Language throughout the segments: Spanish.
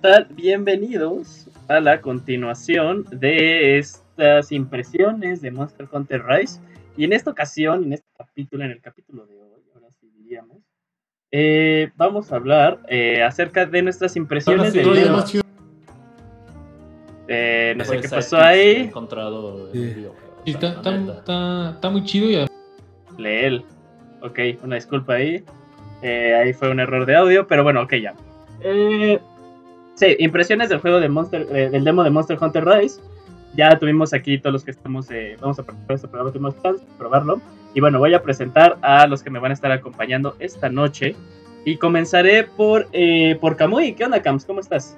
¿Qué tal? Bienvenidos a la continuación de estas impresiones de Monster Hunter Rise. Y en esta ocasión, en este capítulo, en el capítulo de hoy, ahora sí diríamos, eh, vamos a hablar eh, acerca de nuestras impresiones demo. Eh, no sé qué pasó he ahí. encontrado el Sí, está, la está- está- está muy chido y además Leel. Ok, una disculpa ahí. Eh, ahí fue un error de audio, pero bueno, ok, ya. Eh, sí, impresiones del juego de Monster, eh, del demo de Monster Hunter Rise. Ya tuvimos aquí todos los que estamos, eh, vamos a participar este programa, tuvimos chance de probarlo. Y bueno, voy a presentar a los que me van a estar acompañando esta noche. Y comenzaré por, eh, por Kamui. ¿Qué onda, Cams? ¿Cómo estás?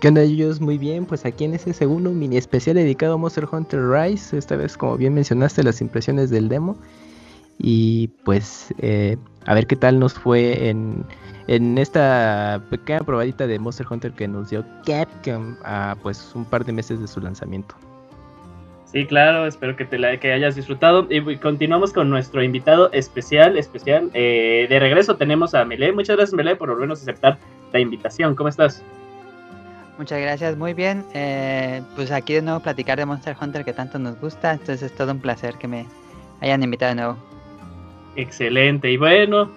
¿Qué onda ellos? Muy bien, pues aquí en ese segundo mini especial dedicado a Monster Hunter Rise, esta vez como bien mencionaste las impresiones del demo y pues eh, a ver qué tal nos fue en, en esta pequeña probadita de Monster Hunter que nos dio Capcom a pues un par de meses de su lanzamiento. Sí, claro, espero que te la que hayas disfrutado. Y continuamos con nuestro invitado especial, especial. Eh, de regreso tenemos a Mele. Muchas gracias, Mele, por volvernos a aceptar la invitación. ¿Cómo estás? Muchas gracias, muy bien. Eh, pues aquí de nuevo platicar de Monster Hunter que tanto nos gusta, entonces es todo un placer que me hayan invitado de nuevo. Excelente. Y bueno,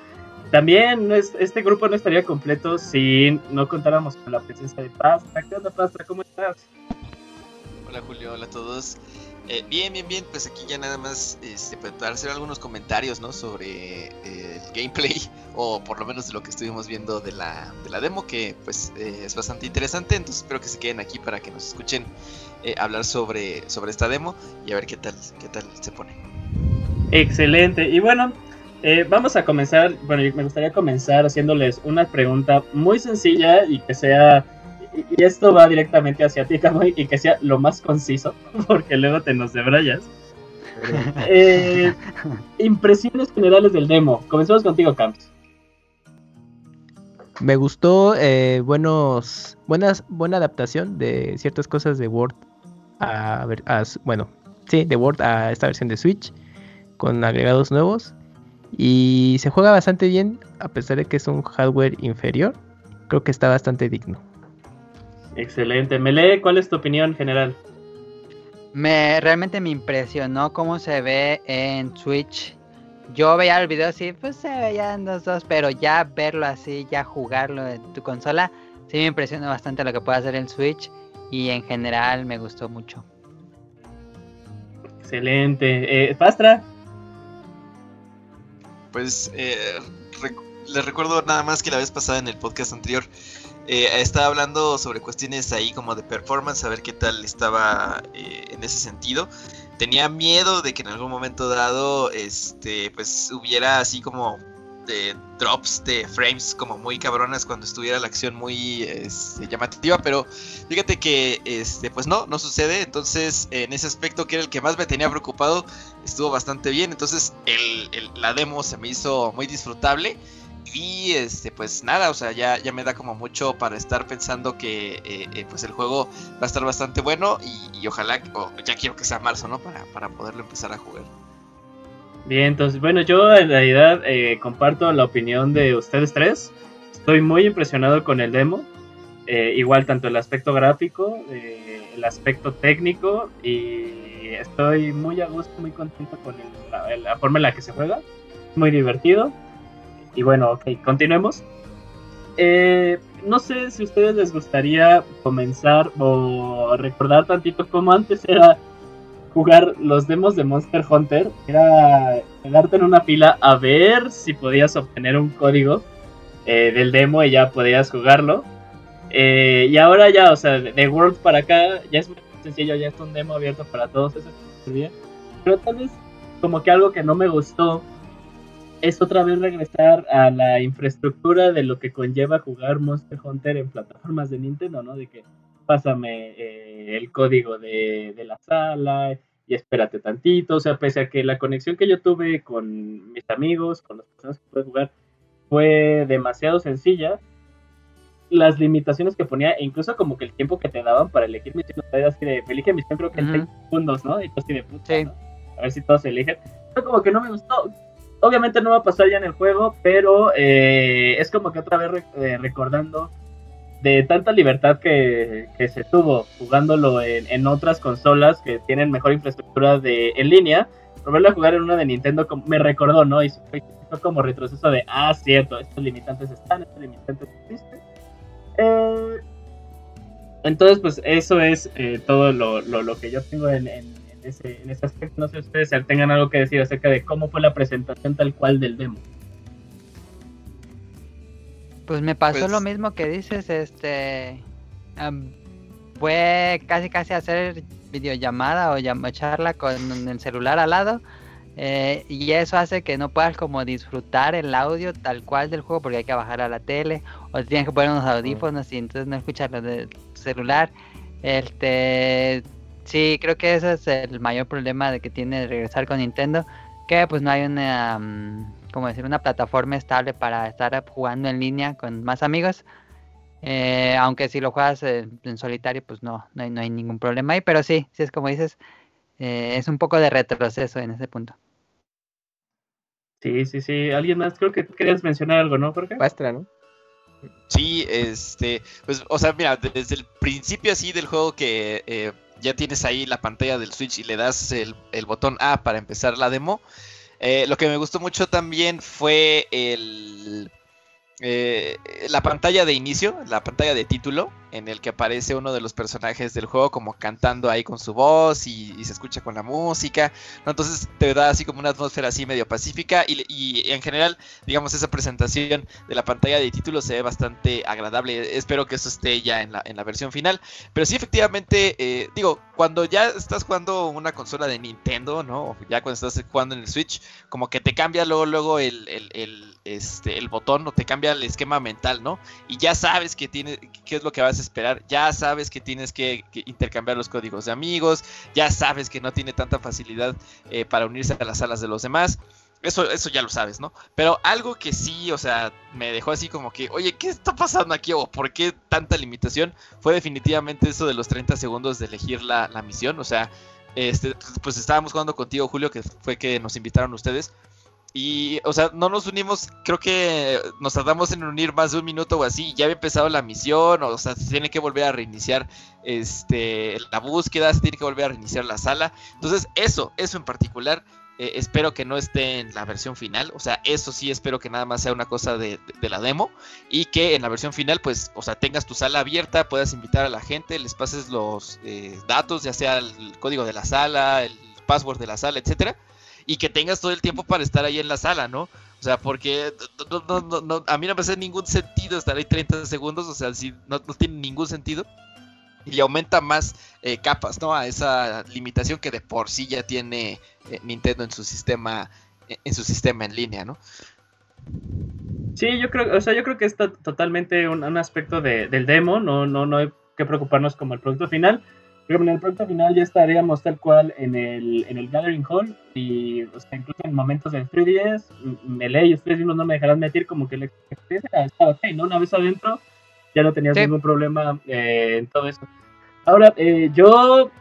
también es- este grupo no estaría completo si no contáramos con la presencia de Pastra. ¿Qué onda, Pastra? ¿Cómo estás? Hola Julio, hola a todos. Eh, bien, bien, bien, pues aquí ya nada más este, pues, para hacer algunos comentarios ¿no? sobre eh, el gameplay o por lo menos de lo que estuvimos viendo de la, de la demo que pues eh, es bastante interesante, entonces espero que se queden aquí para que nos escuchen hablar sobre, sobre esta demo y a ver qué tal, qué tal se pone. Excelente. Y bueno, eh, vamos a comenzar. Bueno, me gustaría comenzar haciéndoles una pregunta muy sencilla y que sea. Y esto va directamente hacia ti, Kamui, y que sea lo más conciso, porque luego te nos debrayas. Eh, impresiones generales del demo. Comencemos contigo, Camps. Me gustó eh, buenos, buenas, buena adaptación de ciertas cosas de Word a, bueno, sí, de Word a esta versión de Switch con agregados nuevos y se juega bastante bien a pesar de que es un hardware inferior. Creo que está bastante digno. Excelente. Mele, ¿cuál es tu opinión general? Me realmente me impresionó cómo se ve en Switch. Yo veía el video así, pues se veían los dos, pero ya verlo así, ya jugarlo en tu consola, sí me impresionó bastante lo que puede hacer el Switch y en general me gustó mucho. Excelente. Eh, Pastra. Pues eh, les recuerdo nada más que la vez pasada en el podcast anterior eh, estaba hablando sobre cuestiones ahí como de performance, a ver qué tal estaba eh, en ese sentido. Tenía miedo de que en algún momento dado, este, pues hubiera así como de drops de frames como muy cabronas cuando estuviera la acción muy este, llamativa, pero fíjate que este, pues no, no sucede. Entonces, en ese aspecto que era el que más me tenía preocupado, estuvo bastante bien. Entonces, el, la demo se me hizo muy disfrutable. Y este, pues nada, o sea, ya, ya me da como mucho para estar pensando que eh, eh, pues el juego va a estar bastante bueno y, y ojalá, o ya quiero que sea marzo, ¿no? Para, para poderlo empezar a jugar. Bien, entonces, bueno, yo en realidad eh, comparto la opinión de ustedes tres. Estoy muy impresionado con el demo. Eh, igual tanto el aspecto gráfico, eh, el aspecto técnico y estoy muy a gusto, muy contento con el- la, forma en la que se juega. Muy divertido. Y bueno, ok, continuemos. Eh, no sé si a ustedes les gustaría comenzar o recordar tantito cómo antes era jugar los demos de Monster Hunter. Era quedarte en una fila a ver si podías obtener un código eh, del demo y ya podías jugarlo. Eh, y ahora ya, o sea, de, World para acá ya es muy sencillo, ya es un demo abierto para todos, eso. Pero tal vez como que algo que no me gustó es otra vez regresar a la infraestructura de lo que conlleva jugar Monster Hunter en plataformas de Nintendo, ¿no? De que pásame eh, el código de, de la sala y espérate tantito. O sea, pese a que la conexión que yo tuve con mis amigos, con las personas que pude jugar, fue demasiado sencilla, las limitaciones que ponía, e incluso como que el tiempo que te daban para elegir misión, así de, elige misión creo que en. 30 segundos, ¿no? Y tú así de puta, Sí. ¿no? A ver si todos eligen. Pero como que no me gustó. Obviamente no va a pasar ya en el juego, pero eh, es como que otra vez re- eh, recordando de tanta libertad que, se tuvo jugándolo en, otras consolas que tienen mejor infraestructura de, en línea, volverlo a jugar en una de Nintendo me recordó, ¿no? Y fue, como retroceso de, ah, cierto, estos limitantes están, estos limitantes existen. Eh, entonces, pues eso es eh, todo lo, lo, que yo tengo en, en, ese, en ese aspecto. No sé si ustedes tengan algo que decir acerca de cómo fue la presentación tal cual del demo. Pues me pasó lo pues mismo que dices, este... fue casi casi hacer videollamada o charla con el celular al lado. Eh, y eso hace que no puedas como disfrutar el audio tal cual del juego porque hay que bajar a la tele o tienes que poner unos audífonos y entonces no escucharlo del celular. Este, sí, creo que ese es el mayor problema de que tiene regresar con Nintendo, que pues no hay una, mm, como decir, una plataforma estable para estar jugando en línea con más amigos. Eh, aunque si lo juegas en, solitario, pues no, no hay, no hay, ningún problema ahí, pero sí, sí es como dices, eh, es un poco de retroceso en ese punto. Sí, sí, sí. ¿Alguien más? Creo que querías mencionar algo, ¿no, Jorge? Pastra, ¿no? Sí, este, pues, o sea, mira, desde el principio así del juego que eh, ya tienes ahí la pantalla del Switch y le das el, botón A para empezar la demo, eh, lo que me gustó mucho también fue el eh, la pantalla de inicio, la pantalla de título, en el que aparece uno de los personajes del juego como cantando ahí con su voz y, se escucha con la música, entonces te da así como una atmósfera así medio pacífica y, en general, digamos, esa presentación de la pantalla de título se ve bastante agradable, espero que eso esté ya en la, en la versión final, pero sí efectivamente, eh, digo, cuando ya estás jugando una consola de Nintendo, ¿no? Ya cuando estás jugando en el Switch, como que te cambia luego, luego el, el, este, el botón o te cambia el esquema mental, ¿no? Y ya sabes que tiene, qué es lo que vas a esperar, ya sabes que tienes que, intercambiar los códigos de amigos, ya sabes que no tiene tanta facilidad eh, para unirse a las salas de los demás. Eso, eso ya lo sabes, ¿no? Pero algo que sí, o sea, me dejó así como que, oye, ¿qué está pasando aquí? ¿O por qué tanta limitación? Fue definitivamente eso de los 30 segundos de elegir la, misión. O sea, este, pues estábamos jugando contigo, Julio, que fue que nos invitaron ustedes. Y, o sea, no nos unimos, creo que nos tardamos en unir más de un minuto o así. Ya había empezado la misión, o sea, se tiene que volver a reiniciar este, la búsqueda, se tiene que volver a reiniciar la sala. Entonces, eso, eso en particular eh, espero que no esté en la versión final. O sea, eso sí espero que nada más sea una cosa de, la demo. Y que en la versión final, pues, o sea, tengas tu sala abierta, puedas invitar a la gente, les pases los eh, datos, ya sea el código de la sala, el password de la sala, etcétera. Y que tengas todo el tiempo para estar ahí en la sala, ¿no? O sea, porque a mí no me hace ningún sentido estar ahí 30 segundos. O sea, si no tiene ningún sentido y aumenta más eh, capas, ¿no? A esa limitación que de por sí ya tiene eh, Nintendo en su sistema, eh, en su sistema en línea, ¿no? Sí, yo creo, o sea, yo creo que está totalmente un, aspecto del demo, no, no, no hay que preocuparnos como el producto final. Pero en el producto final ya estaríamos tal cual en el, en el Gathering Hall y o sea, incluso en momentos del 3DS, me leí, ustedes mismos no me dejarán meter como que la experiencia está ok, ¿no? Una vez adentro ya no tenías ningún problema eh, en todo eso. Ahora, eh, yo,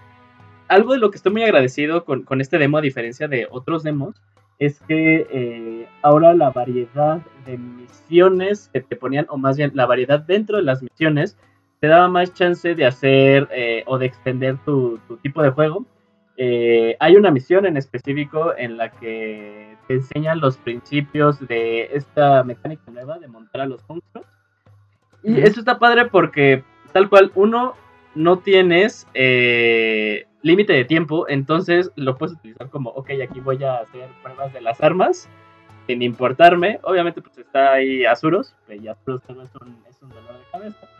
algo de lo que estoy muy agradecido con, con, este demo, a diferencia de otros demos, es que eh, ahora la variedad de misiones que te ponían, o más bien la variedad dentro de las misiones, te daba más chance de hacer o de extender tu, tu, tipo de juego. hay una misión en específico en la que te enseñan los principios de esta mecánica nueva de montar a los monstruos y eso está padre porque, tal cual, uno no tienes eh, límite de tiempo, entonces lo puedes utilizar como, ok, aquí voy a hacer pruebas de las armas, sin importarme. Obviamente, pues está ahí Azuros, ya Azuros tal vez es un dolor de cabeza.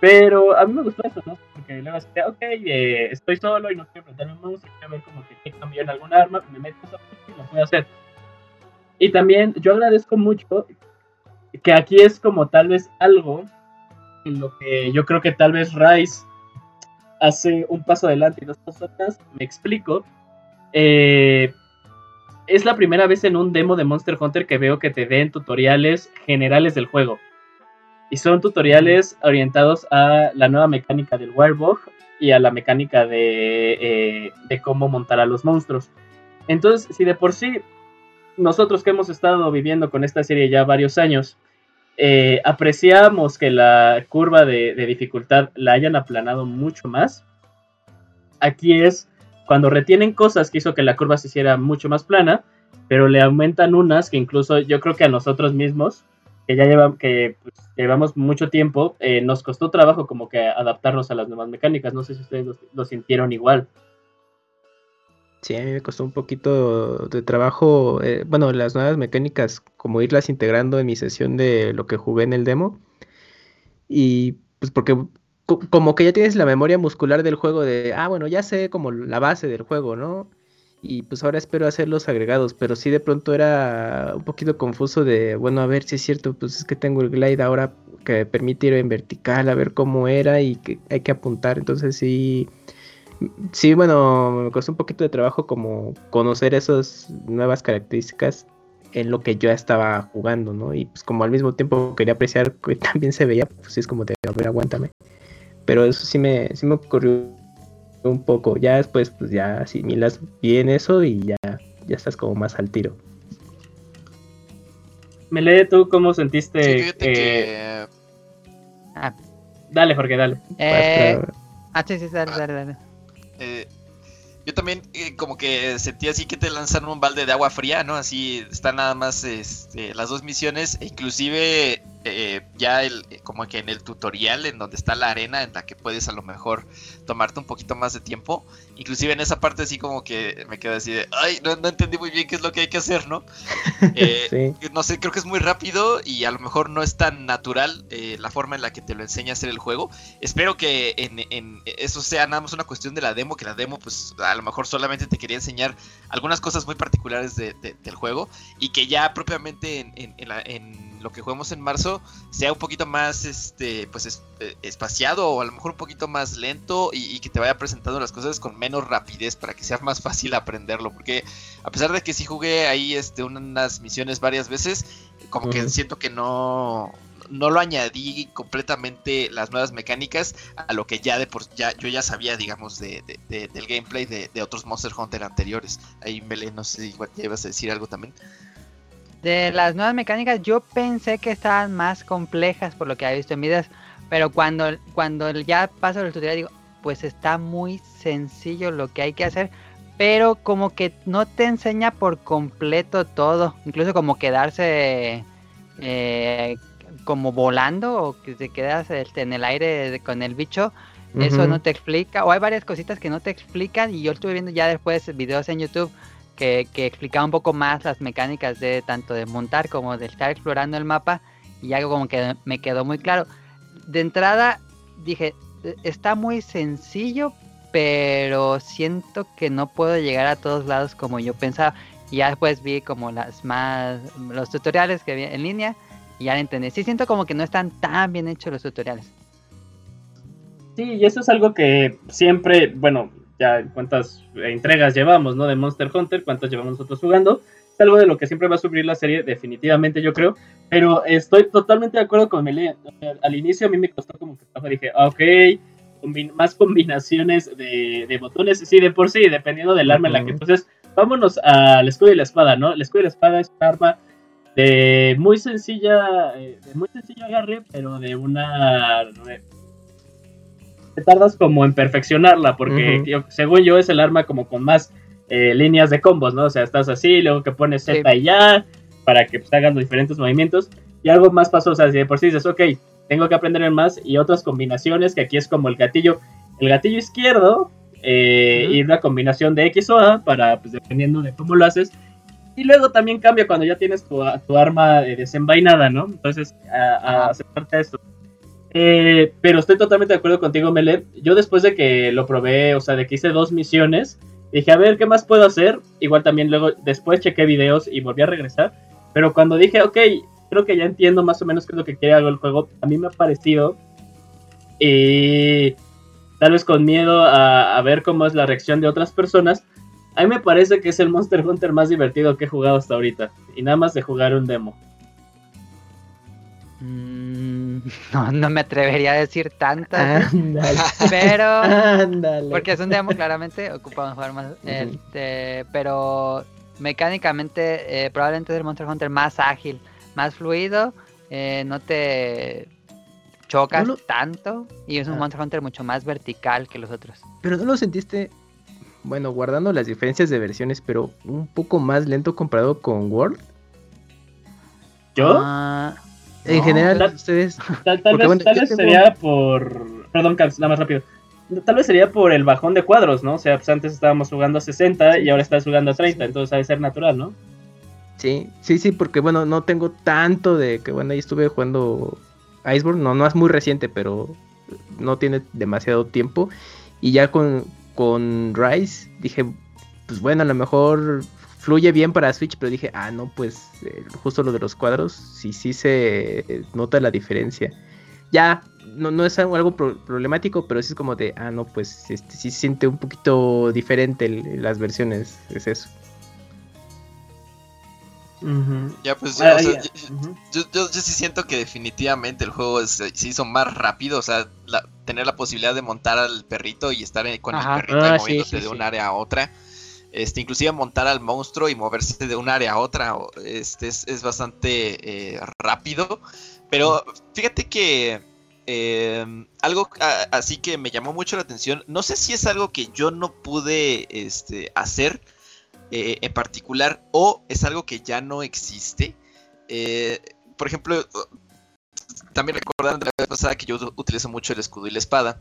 Pero a mí me gustó eso, ¿no? Porque luego decía, ok, eh, estoy solo y no quiero enfrentarme a un monstruo, quiero ver como que cambió en algún arma, me meto esa y lo puedo hacer. Y también yo agradezco mucho que aquí es como tal vez algo en lo que yo creo que tal vez Rice hace un paso adelante y dos pasos atrás. Me explico. Eh, es la primera vez en un demo de Monster Hunter que veo que te den tutoriales generales del juego. Y son tutoriales orientados a la nueva mecánica del Wirebug y a la mecánica de, eh, de cómo montar a los monstruos. Entonces, si de por sí nosotros que hemos estado viviendo con esta serie ya varios años, eh, apreciamos que la curva de, dificultad la hayan aplanado mucho más. Aquí es cuando retienen cosas que hizo que la curva se hiciera mucho más plana, pero le aumentan unas que incluso yo creo que a nosotros mismos, que ya lleva, que, pues, llevamos mucho tiempo, eh, nos costó trabajo como que adaptarnos a las nuevas mecánicas. No sé si ustedes lo sintieron igual. Sí, a mí me costó un poquito de trabajo, eh, bueno, las nuevas mecánicas, como irlas integrando en mi sesión de lo que jugué en el demo. Y pues porque como que ya tienes la memoria muscular del juego de, ah, bueno, ya sé como la base del juego, ¿no? Y pues ahora espero hacer los agregados, pero sí de pronto era un poquito confuso de, bueno, a ver si es cierto, pues es que tengo el glide ahora que permite ir en vertical, a ver cómo era y que hay que apuntar, entonces sí sí, bueno, me costó un poquito de trabajo como conocer esas nuevas características en lo que yo estaba jugando, ¿no? Y pues como al mismo tiempo quería apreciar que también se veía, pues es como de, a ver, aguántame. Pero eso sí me, sí me ocurrió un poco. Ya después, pues ya asimilas bien eso y ya, ya estás como más al tiro. Mele, ¿tú cómo sentiste? Eh, ah. Dale, Jorge, dale. Eh... Ah, sí, sí, dale, dale, dale. Eh, yo también eh, como que sentí así que te lanzan un balde de agua fría, ¿no? Así están nada más este, las dos misiones, e inclusive eh, ya el, como que en el tutorial en donde está la arena en la que puedes a lo mejor tomarte un poquito más de tiempo. Inclusive en esa parte así como que me quedo así de, ay, no, entendí muy bien qué es lo que hay que hacer, ¿no? Eh, no sé, creo que es muy rápido y a lo mejor no es tan natural eh, la forma en la que te lo enseña a hacer el juego. Espero que en, eso sea nada más una cuestión de la demo, que la demo pues a lo mejor solamente te quería enseñar algunas cosas muy particulares del juego y que ya propiamente en, en lo que juguemos en marzo sea un poquito más este pues eh, espaciado o a lo mejor un poquito más lento y, que te vaya presentando las cosas con menos rapidez para que sea más fácil aprenderlo porque a pesar de que sí jugué ahí este unas misiones varias veces como que siento que no no lo añadí completamente las nuevas mecánicas a lo que ya de por ya yo ya sabía digamos de, del gameplay de, otros Monster Hunter anteriores. Ahí Belén no sé si ibas a decir algo también de las nuevas mecánicas, yo pensé que estaban más complejas por lo que había visto en videos. Pero cuando, cuando ya paso el tutorial, digo, pues está muy sencillo lo que hay que hacer. Pero como que no te enseña por completo todo. Incluso como quedarse eh, como volando o que te quedas este, en el aire con el bicho. Eso no te explica. O hay varias cositas que no te explican. Y yo estuve viendo ya después videos en YouTube que, explicaba un poco más las mecánicas de tanto de montar como de estar explorando el mapa y algo como que me quedó muy claro. De entrada dije, e, está muy sencillo, pero siento que no puedo llegar a todos lados como yo pensaba. Y ya después vi como las más los tutoriales que vi en línea y ya entendí. Sí siento como que no están tan bien hechos los tutoriales. Sí, y eso es algo que siempre, bueno, ya cuántas entregas llevamos, ¿no? De Monster Hunter, cuántas llevamos nosotros jugando. Es algo de lo que siempre va a sufrir la serie, definitivamente yo creo. Pero estoy totalmente de acuerdo con Melee. Al inicio a mí me costó como que dije, ah, ok, más combinaciones de, botones. Sí, de por sí, dependiendo del arma en la que. Entonces, vámonos al escudo y la espada, ¿no? El escudo y la espada es un arma de muy sencilla, eh, de muy sencillo agarre, pero de una te tardas como en perfeccionarla, porque según yo es el arma como con más eh, líneas de combos, ¿no? O sea, estás así, luego que pones Z y ya, para que pues, hagan los diferentes movimientos, y algo más pasó, o sea, si de por sí dices, ok, tengo que aprender más, y otras combinaciones, que aquí es como el gatillo, el gatillo izquierdo, eh, y una combinación de X o A, para, pues dependiendo de cómo lo haces, y luego también cambia cuando ya tienes tu, arma desenvainada, ¿no? Entonces, a, a aceptarte esto. Eh, pero estoy totalmente de acuerdo contigo, Melet. Yo después de que lo probé, o sea, de que hice dos misiones, dije, a ver, ¿qué más puedo hacer? Igual también luego, después chequé videos y volví a regresar. Pero cuando dije, ok, creo que ya entiendo más o menos qué es lo que quiere algo el juego, a mí me ha parecido. Y tal vez con miedo a, a ver cómo es la reacción de otras personas. A mí me parece que es el Monster Hunter más divertido que he jugado hasta ahorita. Y nada más de jugar un demo. Mm, no, no me atrevería a decir tantas. Pero. Porque es un demo, claramente. Ocupamos jugar más. este, pero mecánicamente, eh, probablemente es el Monster Hunter más ágil, más fluido. eh, no te chocas No lo- tanto y es un Ah. Monster Hunter mucho más vertical que los otros. Pero no lo sentiste, bueno, guardando las diferencias de versiones, pero un poco más lento comparado con World. ¿Yo? Ah, En no, general, tal- ustedes. Tal, vez, bueno, tal yo vez tengo- sería por. Perdón, Caps, nada más rápido. Tal vez sería por el bajón de cuadros, ¿no? O sea, pues antes estábamos jugando a 60 y ahora estás jugando a 30, entonces ha de ser natural, ¿no? Sí, sí, sí, porque bueno, no tengo tanto de que bueno, ahí estuve jugando Iceborne, no, no es muy reciente, pero no tiene demasiado tiempo. Y ya con, con Rise dije, pues bueno, a lo mejor fluye bien para Switch, pero dije, ah, no, pues eh, justo lo de los cuadros, sí, sí se eh, nota la diferencia. Ya, no, no es algo, algo pro- problemático, pero sí es como de, ah, no, pues este, sí se siente un poquito diferente el- las versiones, es eso. Ya, pues Ah, o sea, ya. yo, yo, yo- yo sí siento que definitivamente el juego es- se hizo más rápido, o sea, la- tener la posibilidad de montar al perrito y estar eh, con Ajá. el perrito Ah, moviéndose sí, de sí. un área a otra. Este, inclusive montar al monstruo y moverse de un área a otra, este, es, bastante eh, rápido. Pero fíjate que eh, algo así que me llamó mucho la atención, no sé si es algo que yo no pude este, hacer eh, en particular o es algo que ya no existe. Eh, por ejemplo, también recordaron de la vez pasada que yo utilizo mucho el escudo y la espada.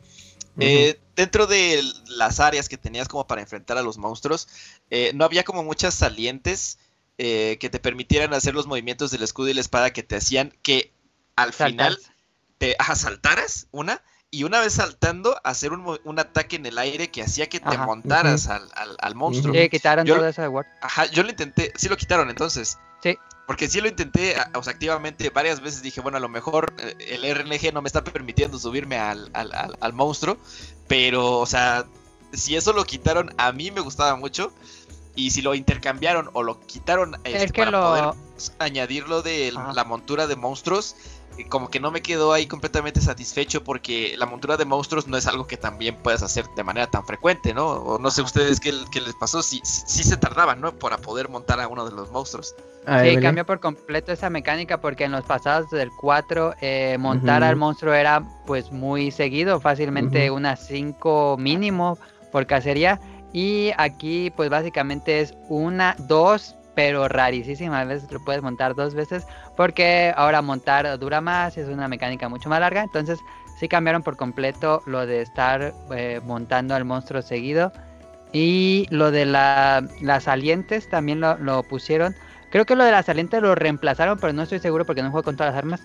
Eh, dentro de las áreas que tenías como para enfrentar a los monstruos, eh, no había como muchas salientes eh, que te permitieran hacer los movimientos del escudo y la espada que te hacían que al final te ajá, saltaras una y una vez saltando hacer un, un ataque en el aire que hacía que te Ajá. montaras al, al- al monstruo. Sí, Yo- todo eso de Word. Ajá, yo lo intenté, sí lo quitaron entonces. Sí. Porque sí lo intenté, o sea, activamente varias veces dije, bueno, a lo mejor eh, el RNG no me está permitiendo subirme al, al, al- al monstruo, pero, o sea, si eso lo quitaron, a mí me gustaba mucho. Y si lo intercambiaron o lo quitaron este, Es que para lo- poder añadirlo de la montura de monstruos, como que no me quedó ahí completamente satisfecho porque la montura de monstruos no es algo que también puedas hacer de manera tan frecuente, ¿no? O no sé ustedes qué, qué les pasó, si sí se tardaban, ¿no? Para poder montar a uno de los monstruos. A ver, Sí, cambió por completo esa mecánica porque en los pasados del 4 eh, montar al monstruo era pues muy seguido, fácilmente Ujú. unas 5 mínimo por cacería y aquí pues básicamente es una, dos, pero rarísimas a veces lo puedes montar dos veces porque ahora montar dura más, es una mecánica mucho más larga, entonces sí cambiaron por completo lo de estar eh, montando al monstruo seguido y lo de la, las salientes también lo, lo pusieron. Creo que lo de las salientes lo reemplazaron, pero no estoy seguro porque no juego con todas las armas.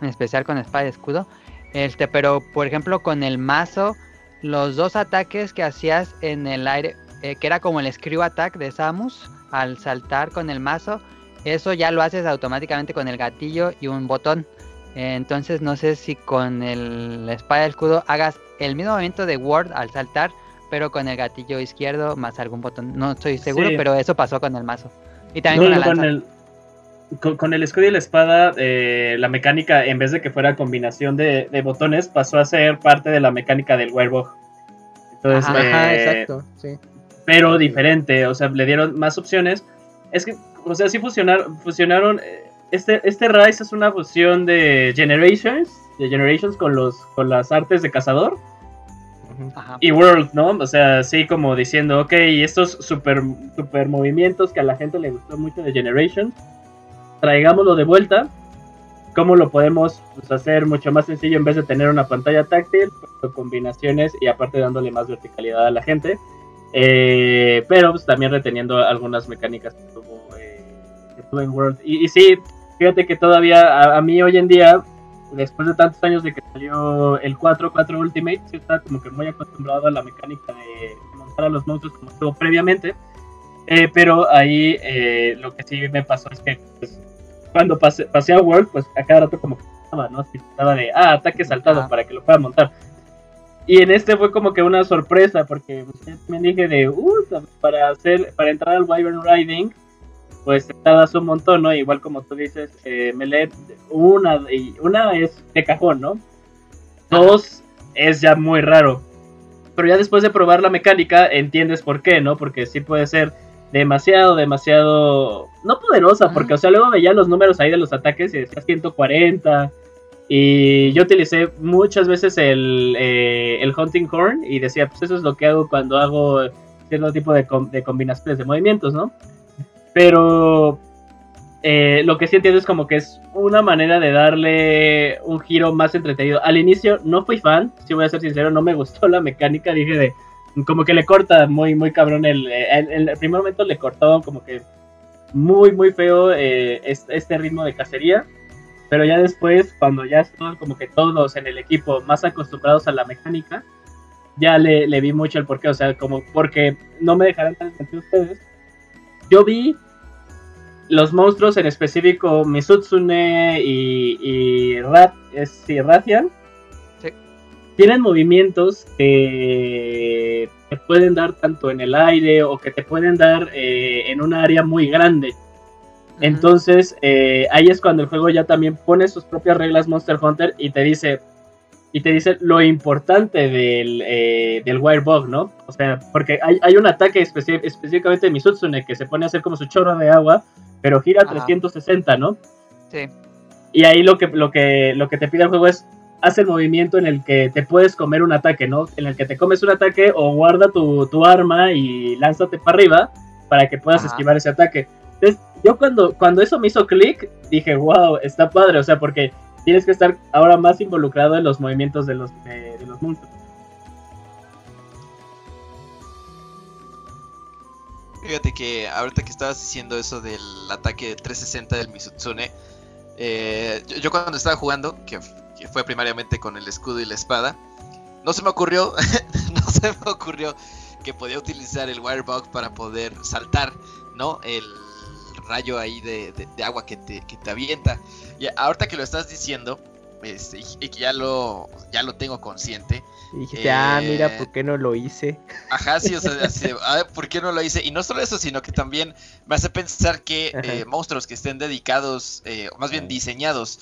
En especial con espada y escudo. Este, pero por ejemplo con el mazo, los dos ataques que hacías en el aire, eh, que era como el screw attack de Samus, al saltar con el mazo, eso ya lo haces automáticamente con el gatillo y un botón. Entonces no sé si con el la espada y el escudo hagas el mismo movimiento de Word al saltar, pero con el gatillo izquierdo más algún botón. No estoy seguro, Sí. pero eso pasó con el mazo. Y también No, con la con, el, con, con el escudo y la espada, eh, la mecánica, en vez de que fuera combinación de, de botones, pasó a ser parte de la mecánica del Werewolf. Entonces, Ajá. Ajá, eh, exacto, sí. Pero diferente, o sea, le dieron más opciones. Es que, o sea, sí fusionaron, fusionaron eh, este, este Rise es una fusión de Generations, de Generations con los con las artes de cazador. Ajá. y World, ¿no? O sea, sí como diciendo, ok, estos super, super movimientos que a la gente le gustó mucho de Generations, traigámoslo de vuelta. ¿Cómo lo podemos pues, hacer mucho más sencillo en vez de tener una pantalla táctil? Con combinaciones y aparte dándole más verticalidad a la gente. Eh, pero pues, también reteniendo algunas mecánicas que tuvo, eh, que tuvo en World. Y, y sí, fíjate que todavía a, a mí hoy en día, después de tantos años de que salió el 4, 4 Ultimate, sí está como que muy acostumbrado a la mecánica de montar a los monstruos como estuvo previamente. Eh, pero ahí eh, lo que sí me pasó es que pues, cuando pasé, pasé a World, pues a cada rato como que estaba, ¿no? Así estaba de, ah, ataque saltado para que lo pueda montar. Y en este fue como que una sorpresa, porque pues, también dije de, uh, para hacer, para entrar al Wyvern Riding, pues te tardas un montón, ¿no? Igual como tú dices, eh, Melee, una, y una es de cajón, ¿no? Dos es ya muy raro. Pero ya después de probar la mecánica, entiendes por qué, ¿no? Porque sí puede ser demasiado, demasiado, no poderosa, porque, o sea, luego veía los números ahí de los ataques y decía 140. Y yo utilicé muchas veces el, eh, el Hunting Horn y decía, pues eso es lo que hago cuando hago cierto tipo de, de combinaciones de movimientos, ¿no? Pero eh, lo que sí entiendo es como que es una manera de darle un giro más entretenido. Al inicio no fui fan, si voy a ser sincero, no me gustó la mecánica, dije de como que le corta muy, muy cabrón el, el, primer momento le cortó como que muy, muy feo eh, este, ritmo de cacería. Pero ya después, cuando ya estaban como que todos en el equipo más acostumbrados a la mecánica, ya le, le vi mucho el porqué. O sea, como porque no me dejarán tan sentir ustedes. Yo vi los monstruos, en específico Misutsune y, y, Rat, es, Ratian, tienen movimientos que te pueden dar tanto en el aire o que te pueden dar eh, en un área muy grande. Entonces, eh, ahí es cuando el juego ya también pone sus propias reglas Monster Hunter y te dice y te dice lo importante del, eh, del Wirebug, ¿no? O sea, porque hay, hay un ataque específicamente de Misutsune que se pone a hacer como su chorro de agua, pero gira 360, ¿no? Sí. Y ahí lo que, lo que, lo que te pide el juego es haz el movimiento en el que te puedes comer un ataque, ¿no? En el que te comes un ataque o guarda tu, tu arma y lánzate para arriba para que puedas esquivar ese ataque. Entonces, yo cuando, cuando eso me hizo clic, dije, wow, está padre, o sea, porque tienes que estar ahora más involucrado en los movimientos de los, de, los monstruos. Fíjate que ahorita que estabas diciendo eso del ataque 360 del Mizutsune, eh, yo, cuando estaba jugando, que, fue primariamente con el escudo y la espada, no se me ocurrió, no se me ocurrió que podía utilizar el Wirebug para poder saltar, ¿no? El, rayo ahí de, agua que te, que te, avienta. Y ahorita que lo estás diciendo, este, y, que ya lo, ya lo tengo consciente. Y dijiste, ah, mira, eh, ¿por qué no lo hice? Ajá, sí, o sea, ¿por qué no lo hice? Y no solo eso, sino que también me hace pensar que eh, monstruos que estén dedicados, eh, o más bien diseñados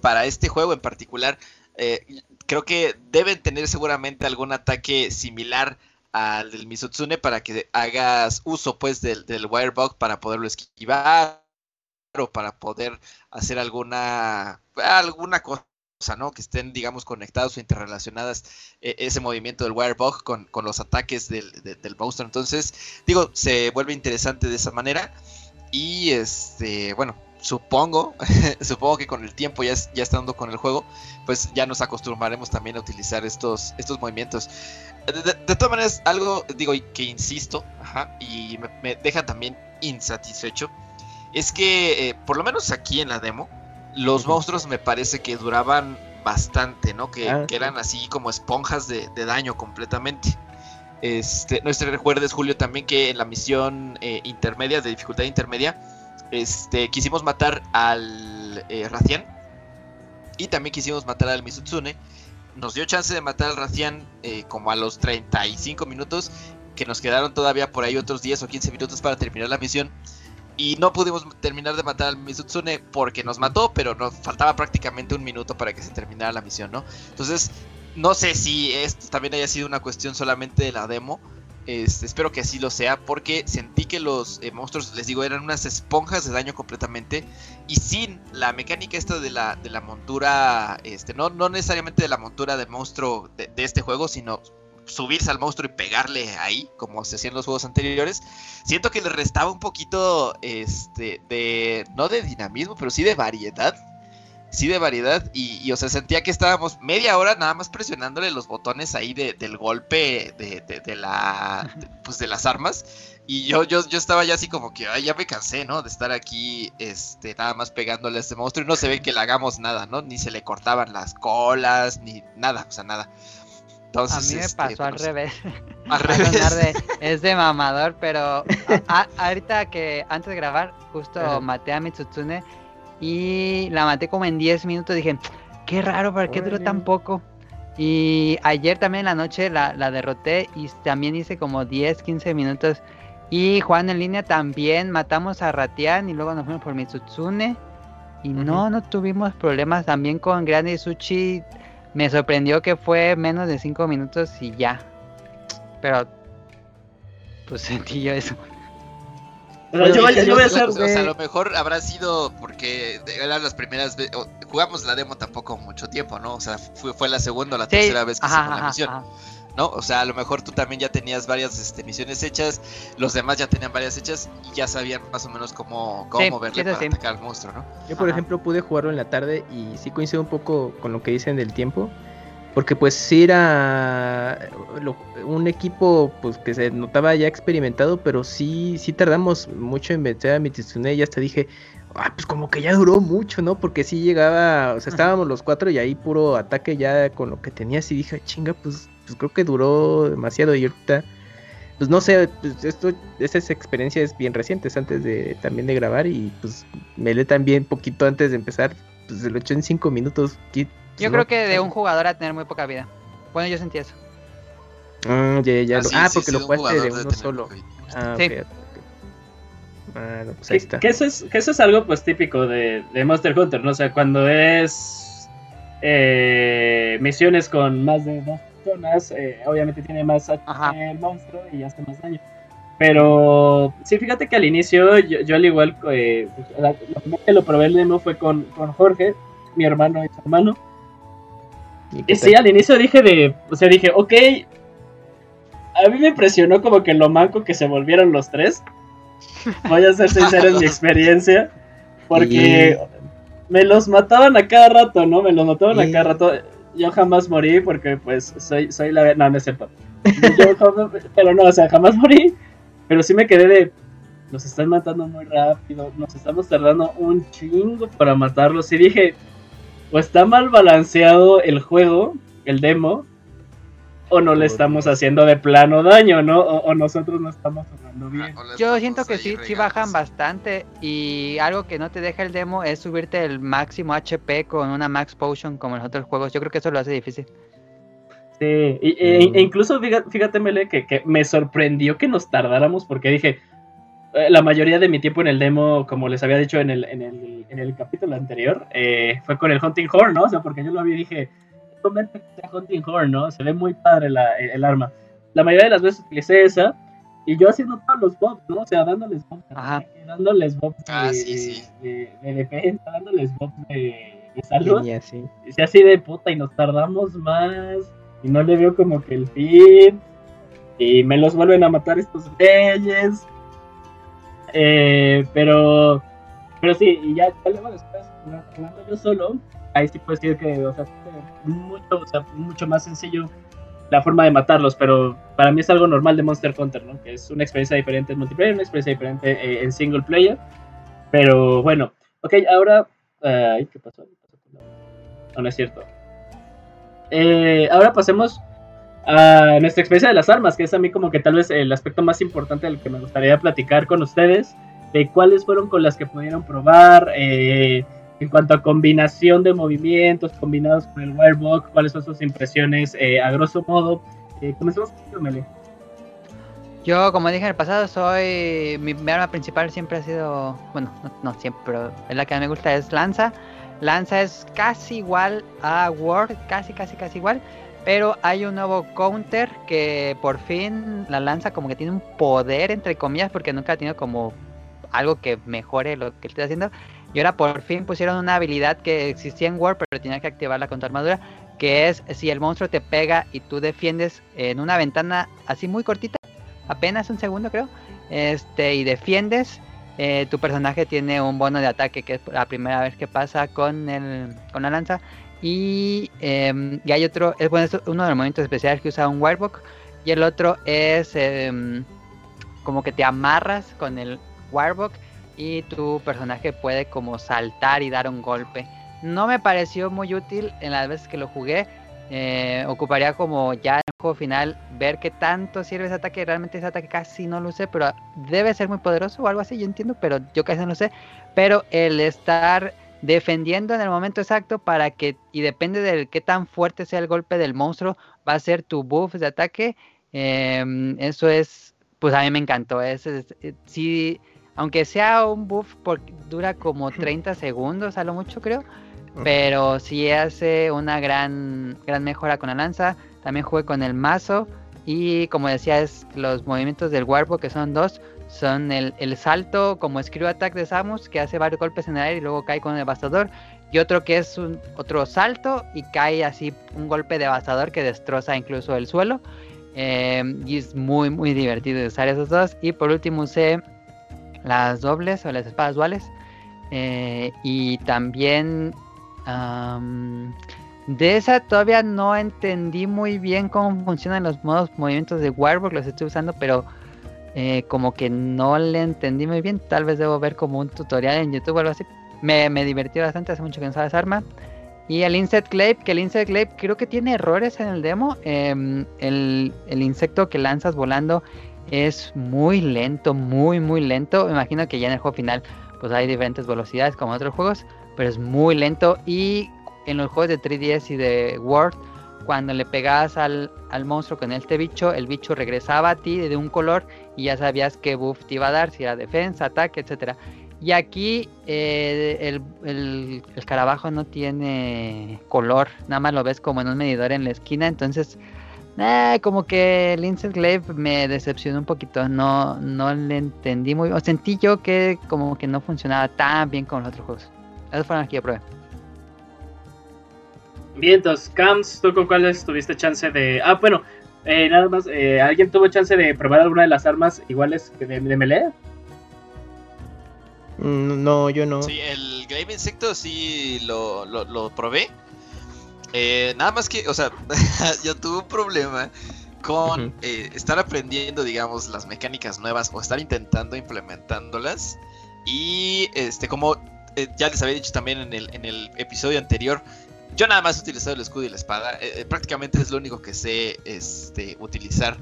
para este juego en particular, creo que deben tener seguramente algún ataque similar al del Misotsune para que hagas uso pues del, del Wirebug para poderlo esquivar o para poder hacer alguna alguna cosa ¿no? Que estén, digamos, conectados o interrelacionadas e, ese movimiento del Wirebug con, con los ataques del, del, monstruo. Entonces, digo, se vuelve interesante de esa manera. Y este, bueno, supongo, supongo que con el tiempo, ya, ya estando con el juego, pues ya nos acostumbraremos también a utilizar estos, estos movimientos. De, todas maneras, algo, digo, que insisto, y me, deja también insatisfecho, es que, eh, por lo menos aquí en la demo, los monstruos me parece que duraban bastante, ¿no? Que, ah, eran así como esponjas de, daño completamente. Este, no sé recuerdes, Julio, también que en la misión eh, intermedia, de dificultad intermedia, este, quisimos matar al eh, Racian y también quisimos matar al Mizutsune nos dio chance de matar al Racian eh, como a los 35 minutos, que nos quedaron todavía por ahí otros 10 o 15 minutos para terminar la misión. Y no pudimos terminar de matar al Mizutsune porque nos mató, pero nos faltaba prácticamente un minuto para que se terminara la misión, ¿no? Entonces, no sé si esto también haya sido una cuestión solamente de la demo este, espero que así lo sea, porque sentí que los eh, monstruos, les digo, eran unas esponjas de daño completamente. Y sin la mecánica esta de la, de la montura, este, no, no necesariamente de la montura de monstruo de, este juego, sino subirse al monstruo y pegarle ahí, como se hacía en los juegos anteriores, siento que le restaba un poquito este, de, no de dinamismo, pero sí de variedad sí de variedad y, o sea, sentía que estábamos media hora nada más presionándole los botones ahí del golpe de, la, pues de las armas y yo, yo, yo estaba ya así como que, ay, ya me cansé, ¿no? De estar aquí, este, nada más pegándole a este monstruo y no se ve que le hagamos nada, ¿no? Ni se le cortaban las colas, ni nada, o sea, nada. Entonces, a mí me este, pasó al pues, revés. Al revés. es de mamador, pero ahorita que antes de grabar, justo maté a Mitsutsune y la maté como en 10 minutos. Dije, qué raro, ¿para qué duró tan poco? Y ayer también en la noche la, derroté y también hice como 10, 15 minutos. Y Juan en línea también matamos a Ratian y luego nos fuimos por Mitsutsune. Y no, no tuvimos problemas. También con Grande Sushi me sorprendió que fue menos de 5 minutos y ya. Pero pues sentí yo eso. Pero yo, voy- yo voy a O sea, hacer. o sea, a lo mejor habrá sido porque eran las primeras veces. Jugamos la demo tampoco mucho tiempo, ¿no? O sea, fue, fue la segunda o la Sí, tercera vez que ajá, hicimos la misión, ajá. ¿no? O sea, a lo mejor tú también ya tenías varias este, misiones hechas, los demás ya tenían varias hechas y ya sabían más o menos cómo, cómo Sí, moverle para sí. atacar al monstruo, ¿no? Yo, por Ajá. ejemplo, pude jugarlo en la tarde y sí coincido un poco con lo que dicen del tiempo. Porque pues sí era lo- un equipo pues que se notaba ya experimentado, pero sí, sí tardamos mucho en vencer a Mitsune y hasta dije, ah, pues como que ya duró mucho, ¿no? Porque sí llegaba, o sea, estábamos los cuatro y ahí puro ataque ya con lo que tenías y dije, chinga, pues, pues creo que duró demasiado y ahorita, pues no sé, pues esto, esas experiencias bien recientes antes de también de grabar y pues me le también poquito antes de empezar, pues se lo echó en cinco minutos. Yo no, creo que de un jugador a tener muy poca vida. Bueno, yo sentí eso. Ah, ya, ya, Ah, lo- sí, ah, sí, porque sí, lo jugaste de uno solo. Ah, Sí. ok, ok, ok. Ah, no, pues ahí Que, está. que eso es, que eso es algo pues típico de, de Monster Hunter, ¿no? O sea, cuando es eh, misiones con más de dos personas, eh, obviamente tiene más HP el monstruo y hace más daño. Pero sí, fíjate que al inicio yo, yo al igual, eh, la, la primera que lo probé el demo fue con, con Jorge, mi hermano y su hermano. ¿Y sí, al inicio dije de, o sea, dije, ok, a mí me impresionó como que lo manco que se volvieron los tres. Voy a ser sincero en mi experiencia, porque me los mataban a cada rato, ¿no? Me los mataban a cada rato. Yo jamás morí porque pues soy, soy la... No, no es cierto. Yo jamás- pero no, o sea, jamás morí. Pero sí me quedé de... Nos están matando muy rápido, nos estamos tardando un chingo para matarlos. Y dije, o está mal balanceado el juego, el demo, o no le estamos haciendo de plano daño, ¿no? O, o nosotros no estamos jugando bien. Ah, la Yo siento que sí, sí bajan bastante. Y algo que no te deja el demo es subirte el máximo HP con una Max Potion como en los otros juegos. Yo creo que eso lo hace difícil. Sí, y- e, Mm. e incluso fíjate, fíjate Mele, que, que me sorprendió que nos tardáramos porque dije, la mayoría de mi tiempo en el demo, como les había dicho en el, en el, en el capítulo anterior, eh, fue con el Hunting Horn, ¿no? O sea, porque yo lo vi y dije, "Comenta que sea Hunting Horn, ¿no? Se ve muy padre la- el, arma. La mayoría de las veces utilicé esa y yo haciendo todos los bobs, ¿no? O sea, dándoles bobs, de Ajá. ataque, dándoles bobs de, Ah, sí, sí. de- de defensa, dándoles bobs de, de salud. Línea, sí. Y sea así de puta y nos tardamos más y no le veo como que el fin y me los vuelven a matar estos reyes Eh, pero pero sí y ya, ya luego después jugando yo solo ahí sí puedo decir que o sea, mucho, o sea, mucho más sencillo la forma de matarlos pero para mí es algo normal de Monster Hunter ¿no? que es una experiencia diferente en multiplayer una experiencia diferente eh, en single player pero bueno ok ahora ay, ¿qué pasó? ¿Qué pasó con la- no, no es cierto. Eh, ahora pasemos a nuestra experiencia de las armas, que es a mí como que tal vez el aspecto más importante del que me gustaría platicar con ustedes, de cuáles fueron con las que pudieron probar, eh, en cuanto a combinación de movimientos combinados con el Wirebox, cuáles son sus impresiones eh, a grosso modo. Eh, comencemos contigo, Mele. Yo, como dije en el pasado, soy. Mi, arma principal siempre ha sido. Bueno, no, siempre, pero es la que me gusta, es Lanza. Lanza es casi igual a Word, casi, casi, casi igual. Pero hay un nuevo counter que por fin la lanza como que tiene un poder, entre comillas, porque nunca ha tenido como algo que mejore lo que esté haciendo. Y ahora por fin pusieron una habilidad que existía en Word, pero tenía que activarla con tu armadura. Que es si el monstruo te pega y tú defiendes en una ventana así muy cortita, apenas un segundo creo, este, y defiendes, eh, tu personaje tiene un bono de ataque, que es la primera vez que pasa con, el, con la lanza. Y, em, y hay otro, es bueno, es uno de los momentos especiales que usa un Wirebook. Y el otro es em, como que te amarras con el Wirebook y tu personaje puede como saltar y dar un golpe. No me pareció muy útil en las veces que lo jugué. eh, ocuparía como ya en el juego final ver qué tanto sirve ese ataque. Realmente ese ataque casi no lo sé, pero debe ser muy poderoso o algo así, yo entiendo, pero yo casi no lo sé. Pero el estar defendiendo en el momento exacto para que, y depende de qué tan fuerte sea el golpe del monstruo, va a ser tu buff de ataque. em, eso es, pues a mí me encantó. Es, es- eh, sí, aunque sea un buff, porque dura como 30 segundos a lo mucho, creo. Pero sí hace una gran, gran mejora con la lanza. También jugué con el mazo. Y como decía, es los movimientos del Warbo, que son dos, son el, el salto como Screw Attack de Samus, que hace varios golpes en el aire y luego cae con el devastador. Y otro que es un, otro salto y cae así un golpe devastador que destroza incluso el suelo. Eh, y es muy, muy divertido usar esos dos. Y por último usé las dobles o las espadas duales. Eh, y también am, de esa todavía no entendí muy bien cómo funcionan los modos movimientos de Warburg, los estoy usando, pero eh, como que no le entendí muy bien. Tal vez debo ver como un tutorial en YouTube o algo así. Me, me divertí bastante, hace mucho que no usaba esa arma. Y el Insect Glaive, que el Insect Glaive creo que tiene errores en el demo. Em, el, el insecto que lanzas volando es muy lento, muy, muy lento. Me imagino que ya en el juego final pues hay diferentes velocidades como en otros juegos, pero es muy lento. Y en los juegos de 3DS y de World, cuando le pegabas al, al monstruo con este bicho, el bicho regresaba a ti de un color y ya sabías qué buff te iba a dar, si era defensa, ataque, etcétera. Y aquí eh, el, el, el escarabajo no tiene color, nada más lo ves como en un medidor en la esquina, entonces eh, como que Insect Glaive me decepcionó un poquito, no, no le entendí muy o sentí yo que como que no funcionaba tan bien con los otros juegos. Esos fueron los que yo probé. Bien, entonces, Cams, ¿tú con cuáles tuviste chance de...? Ah, bueno, eh, nada más, eh, ¿alguien tuvo chance de probar alguna de las armas iguales que de, de melee? Mm, No, yo no. Sí, el Grave Insecto sí lo, lo, lo probé. Eh, nada más que, o sea, yo tuve un problema con eh, estar aprendiendo, digamos, las mecánicas nuevas o estar intentando implementándolas. Y este, como eh, ya les había dicho también en el, en el episodio anterior, yo nada más he utilizado el escudo y la espada. eh, eh, prácticamente es lo único que sé este, utilizar.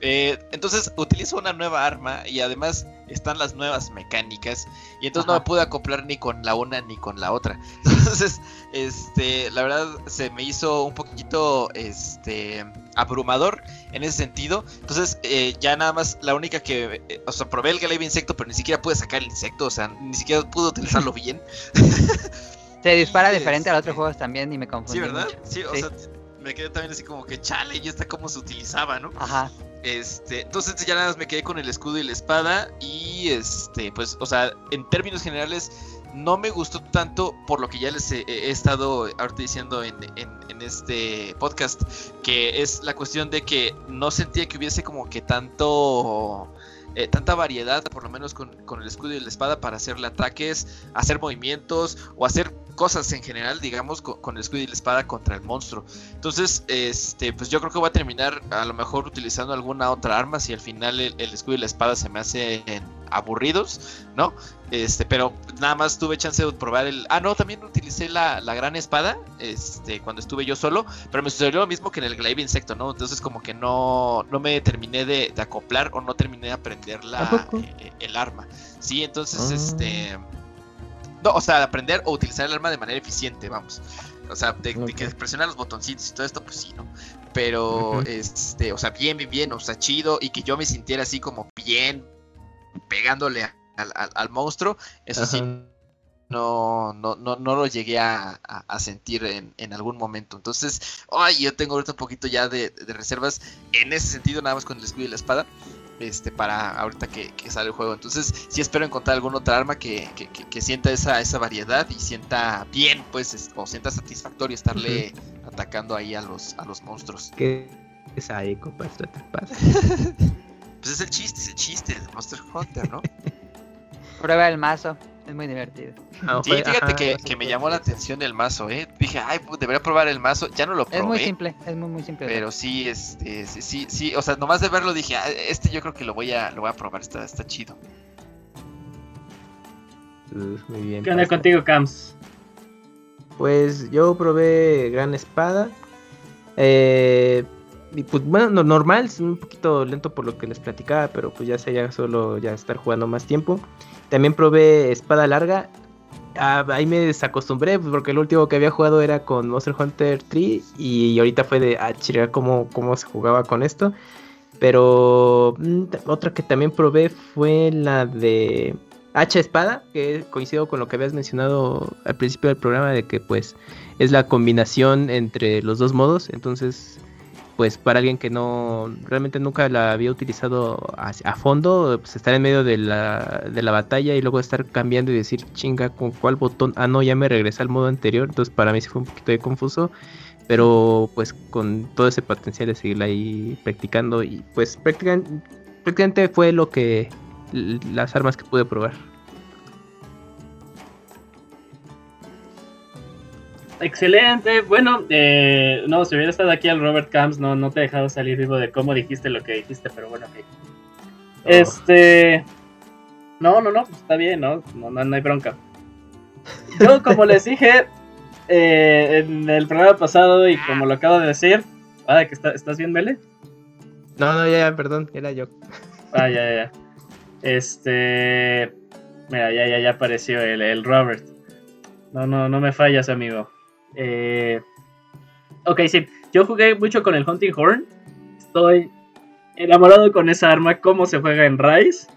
Eh, entonces utilizo una nueva arma y además están las nuevas mecánicas. Y entonces no me pude acoplar ni con la una ni con la otra. Entonces, este, la verdad se me hizo un poquito este abrumador en ese sentido. Entonces, eh, ya nada más la única que, eh, o sea, probé el Glaive Insecto, pero ni siquiera pude sacar el insecto, o sea, ni siquiera pude utilizarlo bien. Se dispara diferente a los otros juegos también y me confundí Sí, ¿verdad? mucho. Sí, o Sí. sea, me quedé también así como que chale, y esta cómo se utilizaba, ¿no? Ajá. Este, entonces ya nada más me quedé con el escudo y la espada y este, pues, o sea, en términos generales no me gustó tanto por lo que ya les he, he estado ahorita diciendo en, en- en este podcast, que es la cuestión de que no sentía que hubiese como que tanto... eh, tanta variedad, por lo menos con, con el escudo y la espada, para hacerle ataques, hacer movimientos o hacer cosas en general, digamos, con, con el escudo y la espada contra el monstruo. Entonces, este, pues yo creo que voy a terminar a lo mejor utilizando alguna otra arma si al final el, el escudo y la espada se me hacen aburridos, ¿no? Este, pero nada más tuve chance de probar el. Ah, no, también utilicé la, la gran espada, este, cuando estuve yo solo, pero me sucedió lo mismo que en el Glaive Insecto, ¿no? Entonces como que no, no me terminé de, de acoplar o no terminé de aprender la, eh, el arma. Sí, entonces, Ah. este. No, o sea, aprender o utilizar el arma de manera eficiente, vamos. O sea, de, de que presionar los botoncitos y todo esto, pues sí, ¿no? Pero, este, o sea, bien, bien, bien, o sea, chido, y que yo me sintiera así como bien pegándole a- al, al- al monstruo, eso sí, no, no, no, no lo llegué a, a- a sentir en, en algún momento. Entonces, ay, yo tengo ahorita un poquito ya de, de reservas en ese sentido, nada más con el escudo y la espada. Este, para ahorita que, que sale el juego. Entonces, sí espero encontrar alguna otra arma que, que- que- que sienta esa, esa variedad y sienta bien, pues, es- o sienta satisfactorio estarle atacando ahí a los, a los monstruos. ¿Qué es ahí, compa? Esto te pasa. Pues es el chiste, es el chiste de Monster Hunter, ¿no? Prueba el mazo, es muy divertido. Ah, Sí, fíjate ajá, que, que me llamó la atención el mazo, ¿eh? Dije, ay, pues, debería probar el mazo. Ya no lo probé. Es muy simple, es muy muy simple. Pero sí, este, sí, sí, sí, o sea, nomás de verlo dije, "Ah, este yo creo que lo voy a, lo voy a probar, está, está chido. Uh, muy bien. ¿Qué onda pasa. contigo, Cams? Pues yo probé Gran Espada. Eh, y pues bueno, no- normal, es un poquito lento por lo que les platicaba, pero pues ya sería solo ya estar jugando más tiempo. También probé Espada Larga. Ah, ahí me desacostumbré pues, porque el último que había jugado era con Monster Hunter 3 y ahorita fue de, ah, chira, ¿cómo, se jugaba con esto. Pero mm, otra que también probé fue la de Hacha Espada, que coincido con lo que habías mencionado al principio del programa, de que pues es la combinación entre los dos modos. Entonces, pues para alguien que no realmente nunca la había utilizado a, fondo, pues estar en medio de la, de la batalla y luego estar cambiando y decir, chinga, ¿con cuál botón? Ah, no, ya me regresé al modo anterior, entonces para mí sí fue un poquito de confuso, pero pues con todo ese potencial de seguir ahí practicando y pues prácticamente, prácticamente fue lo que las armas que pude probar. Excelente. Bueno, eh, no, si hubiera estado aquí el Robert Camps, no, no te he dejado salir vivo de cómo dijiste lo que dijiste, pero bueno, ok. Este. No, no, no, pues está bien, ¿no? No, no, hay bronca. Yo, como les dije eh, en el programa pasado y como lo acabo de decir, ah, que ¿estás bien, Mele? No, no, ya, ya, perdón, era yo. Ah, ya, ya. Este. Mira, ya, ya, ya apareció el, el Robert. No, no, no me fallas, amigo. Eh, ok, sí. Yo jugué mucho con el Hunting Horn. Estoy enamorado con esa arma, cómo se juega en Rise.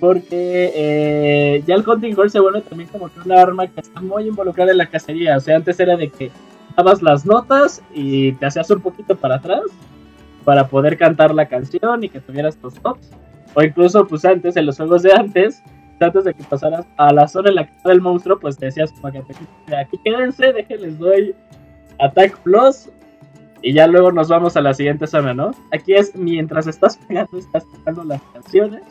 Porque eh, ya el Hunting Horn se vuelve también como que una arma que está muy involucrada en la cacería. O sea, antes era de que dabas las notas y te hacías un poquito para atrás para poder cantar la canción y que tuvieras tus tops. O incluso, pues antes, en los juegos de antes, antes de que pasaras a la zona en la que está el monstruo, pues te decías como que aquí quédense, déjenles doy Attack Plus y ya luego nos vamos a la siguiente zona, ¿no? Aquí es mientras estás pegando, estás tocando las canciones.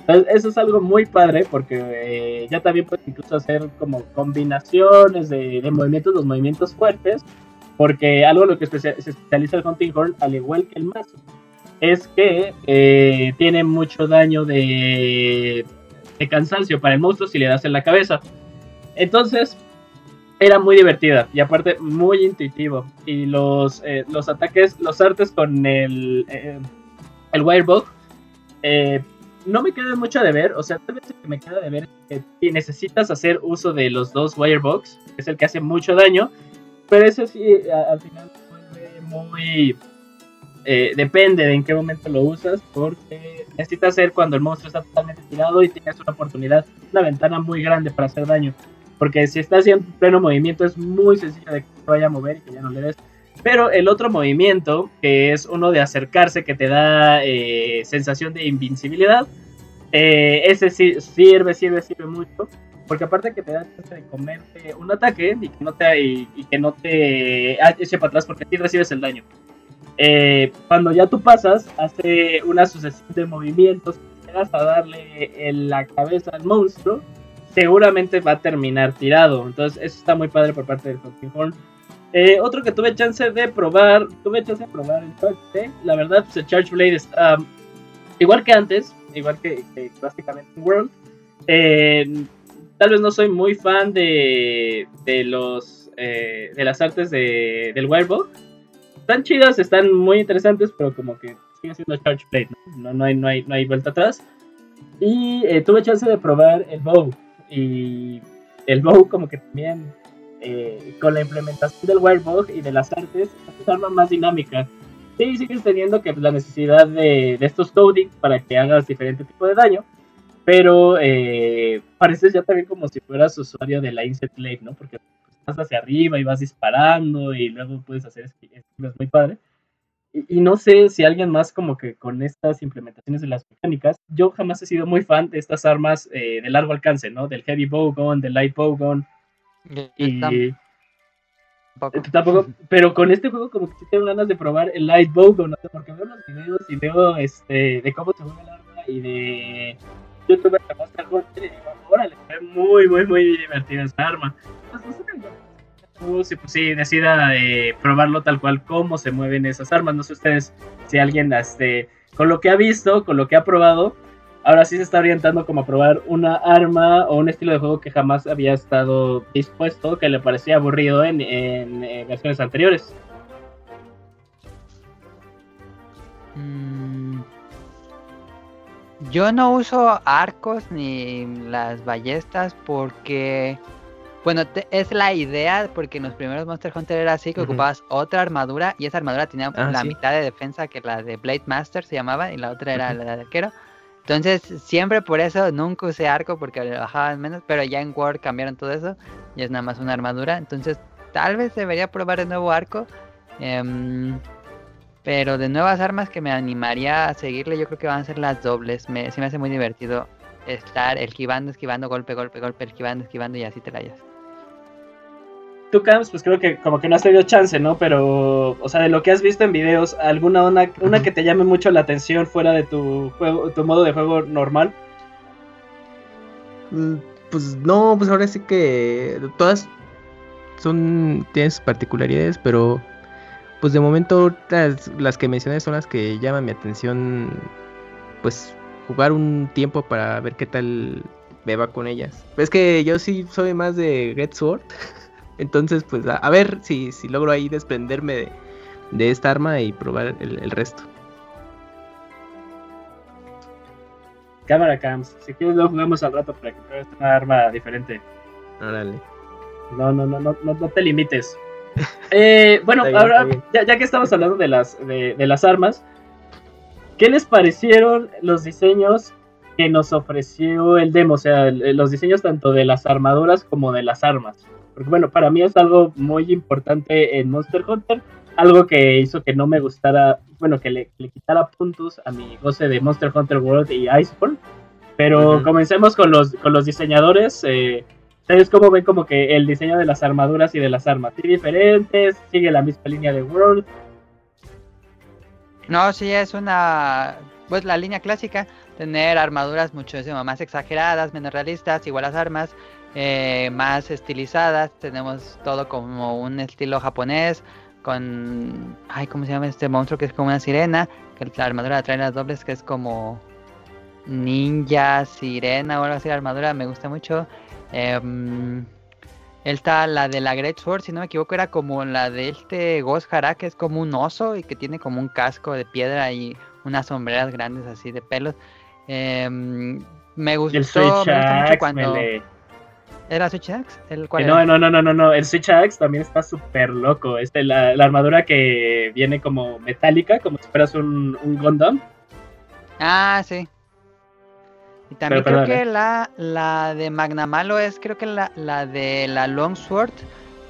Entonces, eso es algo muy padre porque eh, ya también puedes incluso hacer como combinaciones de, de, movimientos, los movimientos fuertes, porque algo en lo que se especializa el Hunting Horn, al igual que el mazo, es que eh, tiene mucho daño de cansancio para el monstruo si le das en la cabeza. Entonces, era muy divertida y aparte muy intuitivo. Y los, eh, los ataques, los artes con el, eh, el Wirebug, eh, no me queda mucho de ver. O sea, tal vez que me queda de ver es que necesitas hacer uso de los dos Wirebugs, que es el que hace mucho daño. Pero eso sí, al final fue muy eh, depende de en qué momento lo usas, porque necesitas hacer cuando el monstruo está totalmente tirado y tienes una oportunidad, una ventana muy grande para hacer daño. Porque si estás en pleno movimiento es muy sencillo de que te vaya a mover y que ya no le des. Pero el otro movimiento, que es uno de acercarse, que te da eh, sensación de invincibilidad, eh, ese sí sirve, sirve, sirve mucho. Porque aparte que te da chance de comerte un ataque y que no te, y, que no te eche para atrás porque así recibes el daño. Eh, cuando ya tú pasas, hace una sucesión de movimientos, llegas a darle en la cabeza al monstruo, seguramente va a terminar tirado. Entonces, eso está muy padre por parte del Hunting Horn. Eh, otro que tuve chance de probar, tuve chance de probar el Charge. La verdad, pues el Charge Blade está igual que antes, igual que, básicamente en World. Eh, tal vez no soy muy fan de, de los de las artes de, del Wirebug están chidas, están muy interesantes, pero como que sigue siendo Charge Blade, ¿no? No, hay, no, hay, no hay vuelta atrás. Y eh, tuve chance de probar el Bow. Y el Bow como que también eh, con la implementación del Wirebug y de las artes, es arma más dinámica. Sí, sigues teniendo que la necesidad de, de estos codings para que hagas diferente tipo de daño. Pero eh, pareces ya también como si fueras usuario de la Inset Blade, ¿no? Porque vas hacia arriba y vas disparando y luego puedes hacer es muy padre. Y, no sé si alguien más como que con estas implementaciones de las mecánicas, yo jamás he sido muy fan de estas armas eh, de largo alcance, ¿no? Del heavy bowgun, del light bowgun. Y, tampoco. pero con este juego como que sí tengo ganas de probar el light bowgun, ¿no? porque veo los videos y veo este de cómo se juega el arma y de youtuber que Monster Hunter y digo, órale, es muy, muy, muy divertida esa arma. si pues, sí, decida eh, probarlo tal cual como se mueven esas armas. No sé ustedes si alguien este, con lo que ha visto, con lo que ha probado, ahora sí se está orientando como a probar una arma o un estilo de juego que jamás había estado dispuesto, que le parecía aburrido en, en, en versiones anteriores. Mm, yo no uso arcos ni las ballestas porque, bueno, es la idea porque en los primeros Monster Hunter era así, que ocupabas otra armadura y esa armadura tenía ah, la mitad de defensa que la de Blade Master se llamaba y la otra era la de arquero. Entonces, siempre por eso nunca usé arco porque le bajaban menos, pero ya en World cambiaron todo eso y es nada más una armadura. Entonces, tal vez debería probar el nuevo arco. Em, Pero de nuevas armas que me animaría a seguirle, yo creo que van a ser las dobles. Me, se me hace muy divertido estar esquivando, esquivando, golpe, golpe, golpe, esquivando, esquivando y así te la hayas. Tú, Camps, pues creo que como que no has tenido chance, ¿no? Pero, o sea, de lo que has visto en videos, ¿alguna una, una que te llame mucho la atención fuera de tu juego, tu modo de juego normal? Mm, pues no, pues ahora sí que todas son tienen sus particularidades, pero pues de momento las, que mencioné son las que llaman mi atención, pues jugar un tiempo para ver qué tal me va con ellas. Es que yo sí soy más de Red Sword, entonces pues a, ver si, si logro ahí desprenderme de, esta arma y probar el, resto. Cámara Cams, si quieres lo jugamos al rato para que pruebes una arma diferente. Órale. No, no, no, no, no, no te limites. Eh, bueno, ahora, ya, que estamos hablando de las, de, las armas, ¿qué les parecieron los diseños que nos ofreció el demo? O sea, los diseños tanto de las armaduras como de las armas. Porque bueno, para mí es algo muy importante en Monster Hunter. Algo que hizo que no me gustara, bueno, que le, quitara puntos a mi goce de Monster Hunter World y Iceborne. Pero comencemos con los, con los diseñadores. Eh, ¿Ustedes cómo ven como que el diseño de las armaduras y de las armas? ¿Sí diferentes? ¿Sigue la misma línea de World? No, sí, es una... Pues la línea clásica, tener armaduras muchísimo más exageradas, menos realistas, igual las armas, eh, más estilizadas. Tenemos todo como un estilo japonés, con... Ay, ¿cómo se llama este monstruo que es como una sirena? Que la armadura trae las dobles, que es como ninja, sirena o algo así. La armadura me gusta mucho. Eh, está la de la Great Sword, si no me equivoco, era como la de este Ghost Hara, que es como un oso y que tiene como un casco de piedra y unas sombreras grandes así de pelos. Em, me gustó, mucho cuando. ¿Era Switch Axe? ¿El no, no, no, no, no, no. El Switch Axe también está súper loco. Este, la, armadura que viene como metálica, como si fueras un, un Gundam. Ah, sí. Y también creo que la, la de Magnamalo es, creo que la, la de la Longsword,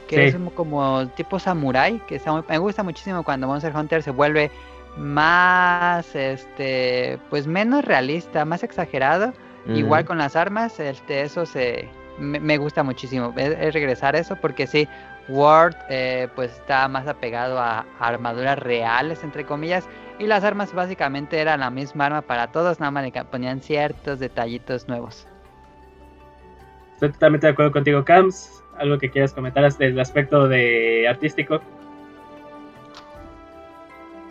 que es como tipo samurai, que me gusta muchísimo cuando Monster Hunter se vuelve más, este, pues menos realista, más exagerado. Igual con las armas, este, eso se, me, gusta muchísimo. Es, regresar a eso porque sí, Word eh, pues está más apegado a armaduras reales, entre comillas, y las armas básicamente eran la misma arma para todos, nada más le ponían ciertos detallitos nuevos. Estoy totalmente de acuerdo contigo, Cams. ¿Algo que quieras comentar desde el aspecto de artístico?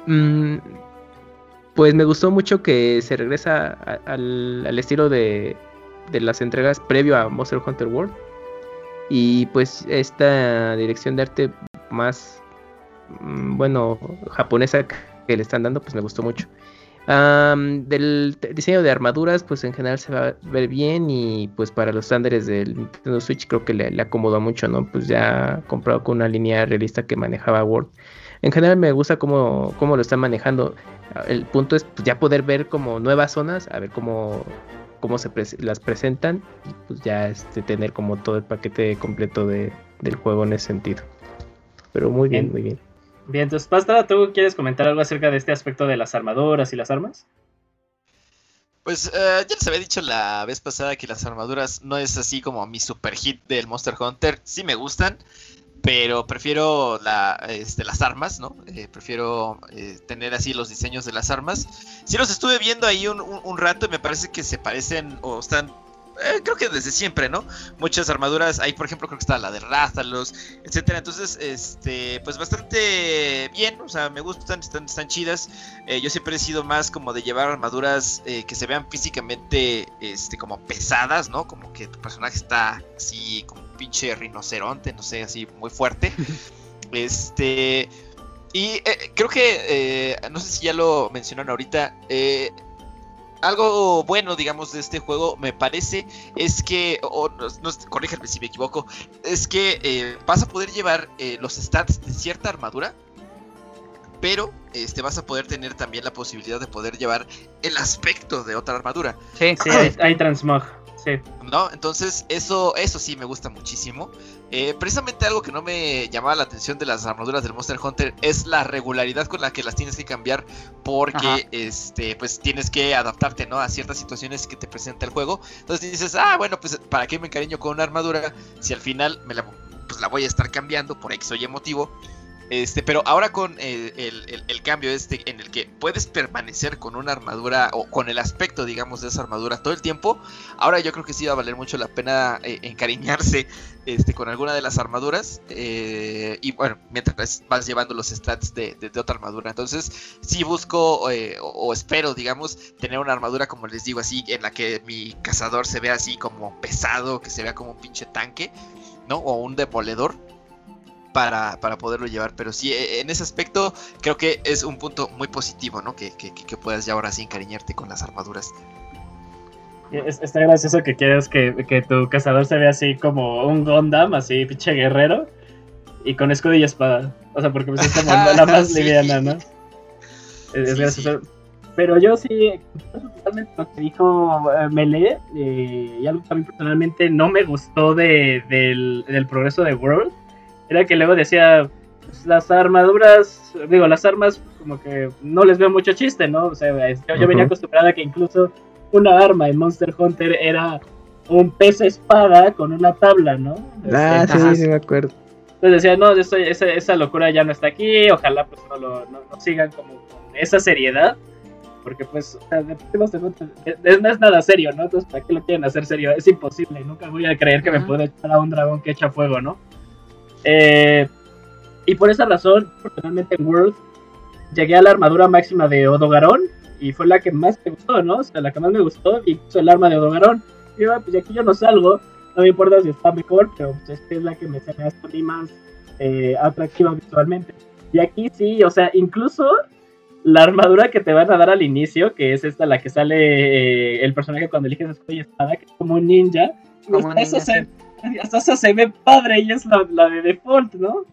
Mm, pues me gustó mucho que se regresa al, estilo de, de las entregas previo a Monster Hunter World. Y pues esta dirección de arte más, mm, bueno, japonesa que le están dando, pues me gustó mucho. del diseño de armaduras, pues en general se va a ver bien y pues para los estándares del Nintendo Switch creo que le, acomodó mucho, ¿no? Pues ya comprado con una línea realista que manejaba Word. En general me gusta cómo, cómo lo están manejando. El punto es pues, ya poder ver como nuevas zonas, a ver cómo, cómo se las presentan y pues ya este, tener como todo el paquete completo de, del juego en ese sentido. Pero muy bien muy bien. Bien, entonces, Pastra, ¿tú quieres comentar algo acerca de este aspecto de las armaduras y las armas? Pues eh, ya les había dicho la vez pasada que las armaduras no es así como mi super hit del Monster Hunter. Sí me gustan, pero prefiero este, las armas, ¿no? Eh, prefiero eh, tener así los diseños de las armas. Sí los estuve viendo ahí un, un rato y me parece que se parecen o están eh, creo que desde siempre, ¿no? Muchas armaduras, ahí por ejemplo creo que está la de Rástalos, etcétera. Entonces, este, pues bastante bien, o sea, me gustan, están, están chidas. Eh, yo siempre he sido más como de llevar armaduras eh, que se vean físicamente, este, como pesadas, ¿no? Como que tu personaje está así, como un pinche rinoceronte, no sé, así muy fuerte. este, y creo que, no sé si ya lo mencionaron ahorita, eh, algo bueno, digamos, de este juego, me parece, es que, o no, corríjame si me equivoco, es que eh, vas a poder llevar eh, los stats de cierta armadura, pero este, vas a poder tener también la posibilidad de poder llevar el aspecto de otra armadura. Sí, sí, hay, transmog. Sí. ¿No? Entonces, eso, eso sí me gusta muchísimo. Eh, precisamente algo que no me llamaba la atención de las armaduras del Monster Hunter es la regularidad con la que las tienes que cambiar. Porque este, pues tienes que adaptarte, ¿no? A ciertas situaciones que te presenta el juego. Entonces dices, ah, bueno, pues ¿para qué me encariño con una armadura? Si al final me la, pues, la voy a estar cambiando por X o Y motivo. Este, pero ahora con el, cambio este en el que puedes permanecer con una armadura o con el aspecto, digamos, de esa armadura todo el tiempo, ahora yo creo que sí va a valer mucho la pena eh, encariñarse este, con alguna de las armaduras. Eh, y bueno, mientras vas llevando los stats de, otra armadura. Entonces, sí busco eh, o, espero, digamos, tener una armadura, como les digo, así, en la que mi cazador se vea así como pesado, que se vea como un pinche tanque, ¿no? O un demoledor para, poderlo llevar. Pero sí, e, en ese aspecto creo que es un punto muy positivo, ¿no? Que, que, puedas ya ahora sí encariñarte con las armaduras. Está gracioso que quieras que, tu cazador se vea así como un Gondam, así pinche guerrero, y con escudo y espada. O sea, porque pues es como la más liviana, ¿no? Es, gracioso. Pero yo sí, totalmente lo que dijo uh, Melee, eh, y algo que a mí personalmente no me gustó de, del, del progreso de World, era que luego decía, pues, las armaduras, digo, las armas como que no les veo mucho chiste, ¿no? O sea, yo, venía acostumbrada a que incluso una arma en Monster Hunter era un pez espada con una tabla, ¿no? Ah, este, sí, sí, me acuerdo. Entonces decía, no, esa, esa, locura ya no está aquí, ojalá pues no, lo, no, sigan como con esa seriedad, porque pues, o sea, no es nada serio, ¿no? Entonces, ¿para qué lo quieren hacer serio? Es imposible, nunca voy a creer que me pueda echar a un dragón que echa fuego, ¿no? Eh, y por esa razón, personalmente en World, llegué a la armadura máxima de Odogarón y fue la que más me gustó, ¿no? O sea, la que más me gustó y puso el arma de Odogarón. Y yo, pues aquí yo no salgo, no me importa si está mejor, pero pues, es que es la que me se me hace más eh, atractiva visualmente. Y aquí sí, o sea, incluso la armadura que te van a dar al inicio, que es esta la que sale eh, el personaje cuando eliges escudo y espada, que es como un ninja, como eso se, hasta eso se ve padre y es la, la de default, ¿no?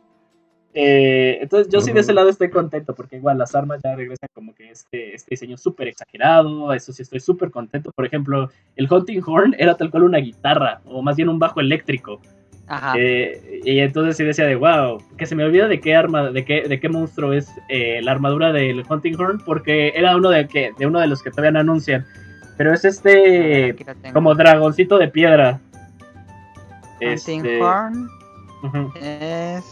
Eh, entonces yo sí de ese lado estoy contento porque igual las armas ya regresan como que este, este diseño súper exagerado, eso sí estoy súper contento. Por ejemplo, el Hunting Horn era tal cual una guitarra o más bien un bajo eléctrico. Ajá. Eh, y entonces sí decía de wow, que se me olvida de qué arma, de qué, de qué monstruo es eh, la armadura del Hunting Horn porque era uno de, que, de uno de los que todavía no anuncian. Pero es este como dragoncito de piedra. Este, Horn es.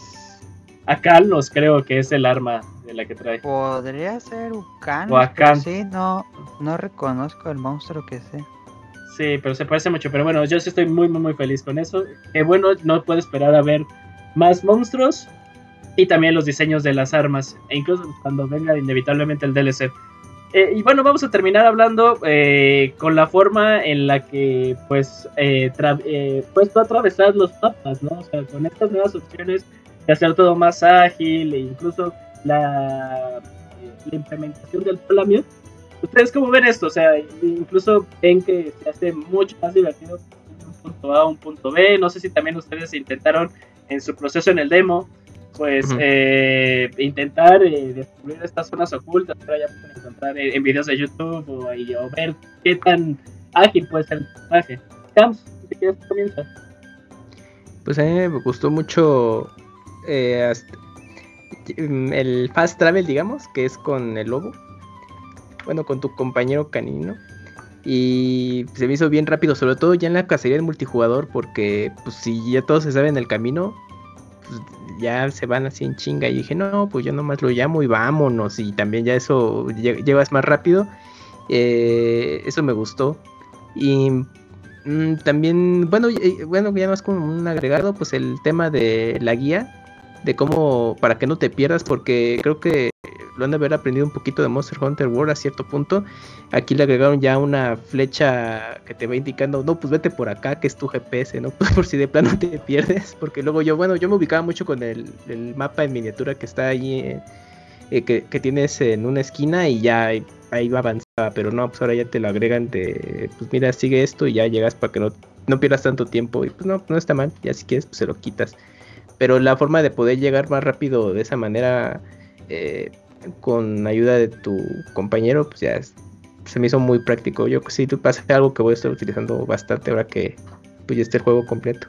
A Kalnos creo que es el arma de la que trae. Podría ser Ukan. O Akan. Sí, no, no reconozco el monstruo que sé. Sí, pero se parece mucho. Pero bueno, yo sí estoy muy, muy, muy feliz con eso. Que bueno, no puedo esperar a ver más monstruos. Y también los diseños de las armas. E incluso cuando venga inevitablemente el DLC. Eh, y bueno, vamos a terminar hablando eh, con la forma en la que pues, eh, pues tú atravesar los mapas, ¿no? O sea, con estas nuevas opciones de hacer todo más ágil e incluso la, implementación del Plamio. ¿Ustedes cómo ven esto? O sea, incluso ven que se hace mucho más divertido un punto A a un punto B. No sé si también ustedes intentaron en su proceso en el demo pues eh, intentar eh, descubrir estas zonas ocultas, pero ya pueden encontrar en, videos de YouTube o, ver qué tan ágil puede ser el personaje. Camps, si quieres comienza. Pues a mí me gustó mucho eh, el fast travel, digamos, que es con el lobo. Bueno, con tu compañero canino. Y se me hizo bien rápido, sobre todo ya en la cacería del multijugador, porque pues si ya todos se saben el camino, pues, ya se van así en chinga. Y dije, no, pues yo nomás lo llamo y vámonos. Y también ya eso llevas más rápido. Eh, eso me gustó. Y mm, también, bueno, bueno, ya más como un agregado, pues el tema de la guía. De cómo, para que no te pierdas, porque creo que lo han de haber aprendido un poquito de Monster Hunter World a cierto punto. Aquí le agregaron ya una flecha que te va indicando, no, pues vete por acá, que es tu GPS, ¿no? por si de plano te pierdes. Porque luego yo, bueno, yo me ubicaba mucho con el, mapa en miniatura que está ahí, eh, eh, que, tienes en una esquina y ya ahí va avanzada. Pero no, pues ahora ya te lo agregan de, pues mira, sigue esto y ya llegas para que no, no pierdas tanto tiempo. Y pues no, no está mal, ya si quieres, pues se lo quitas. Pero la forma de poder llegar más rápido de esa manera, eh, con ayuda de tu compañero, pues ya se me hizo muy práctico. Yo sí, tú pasa algo que voy a estar utilizando bastante ahora que pues ya esté el juego completo.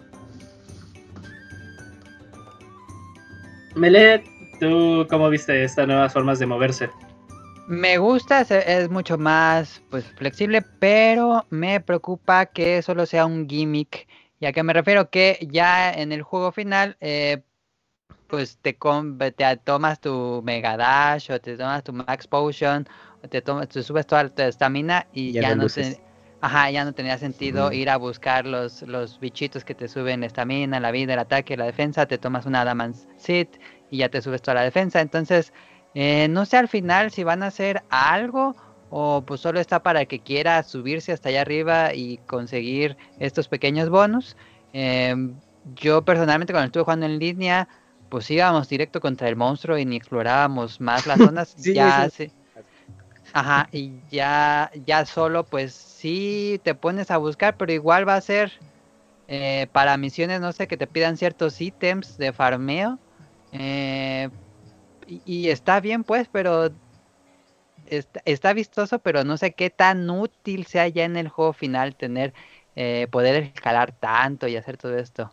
Mele, ¿tú cómo viste estas nuevas formas de moverse? Me gusta, es mucho más pues flexible, pero me preocupa que solo sea un gimmick. Ya que me refiero que ya en el juego final, eh, pues te, te tomas tu Mega Dash o te tomas tu Max Potion o te, tomas, te subes toda tu estamina y ya, no, ajá, ya no tenía sentido ir a buscar los, los bichitos que te suben estamina, la vida, el ataque, la defensa, te tomas una Adamant Sit y ya te subes toda la defensa. Entonces, eh, no sé al final si van a hacer algo o pues solo está para que quiera subirse hasta allá arriba y conseguir estos pequeños bonus. Em, yo personalmente cuando estuve jugando en línea, pues íbamos directo contra el monstruo y ni explorábamos más las zonas. ya Ajá, y ya, ya solo pues sí te pones a buscar, pero igual va a ser eh, para misiones, no sé, que te pidan ciertos ítems de farmeo. Eh, y, está bien pues, pero está, vistoso, pero no sé qué tan útil sea ya en el juego final tener, eh, poder escalar tanto y hacer todo esto.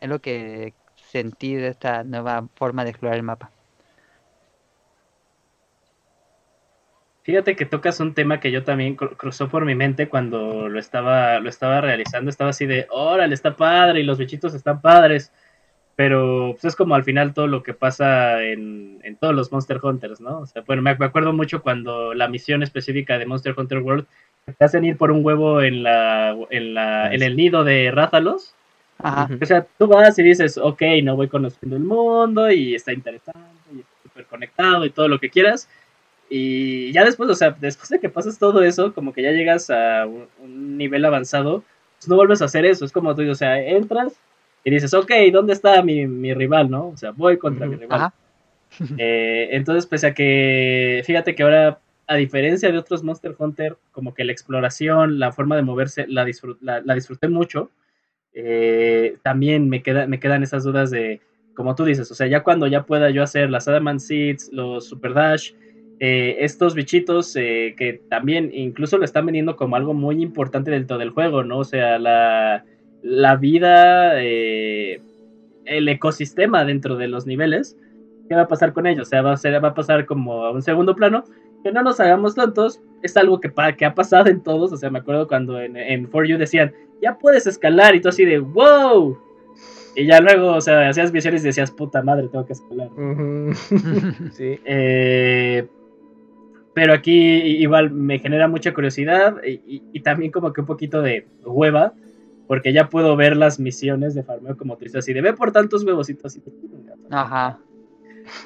Es lo que sentí de esta nueva forma de explorar el mapa. Fíjate que tocas un tema que yo también cruzó por mi mente cuando lo estaba, lo estaba realizando. Estaba así de, órale, está padre y los bichitos están padres. Pero pues, es como al final todo lo que pasa en, todos los Monster Hunters, ¿no? O sea, bueno, me, acuerdo mucho cuando la misión específica de Monster Hunter World te hacen ir por un huevo en la, en la, en el nido de Rázalos. Ajá. O sea, tú vas y dices, ok, no voy conociendo el mundo y está interesante y está súper conectado y todo lo que quieras. Y ya después, o sea, después de que pasas todo eso, como que ya llegas a un, nivel avanzado, pues no vuelves a hacer eso. Es como tú, o sea, entras, y dices, ok, ¿dónde está mi, mi rival, no? O sea, voy contra mi rival. Eh, entonces, pese a que, fíjate que ahora, a diferencia de otros Monster Hunter, como que la exploración, la forma de moverse, la, la, disfruté mucho. Eh, también me, queda, me quedan esas dudas de, como tú dices, o sea, ya cuando ya pueda yo hacer las Adamant Seeds, los Super Dash, eh, estos bichitos que también incluso lo están vendiendo como algo muy importante dentro del juego, ¿no? O sea, la, la vida, eh, el ecosistema dentro de los niveles, ¿qué va a pasar con ellos? O sea, va a, va a pasar como a un segundo plano, que no nos hagamos tontos, es algo que, que ha pasado en todos, o sea, me acuerdo cuando en, en For You decían, ya puedes escalar, y tú así de, wow, y ya luego, o sea, hacías visiones y decías, puta madre, tengo que escalar. sí. Eh, pero aquí igual me genera mucha curiosidad y, y, también como que un poquito de hueva, porque ya puedo ver las misiones de farmeo como tú dices, así de ve por tantos huevositos. Y... Ajá.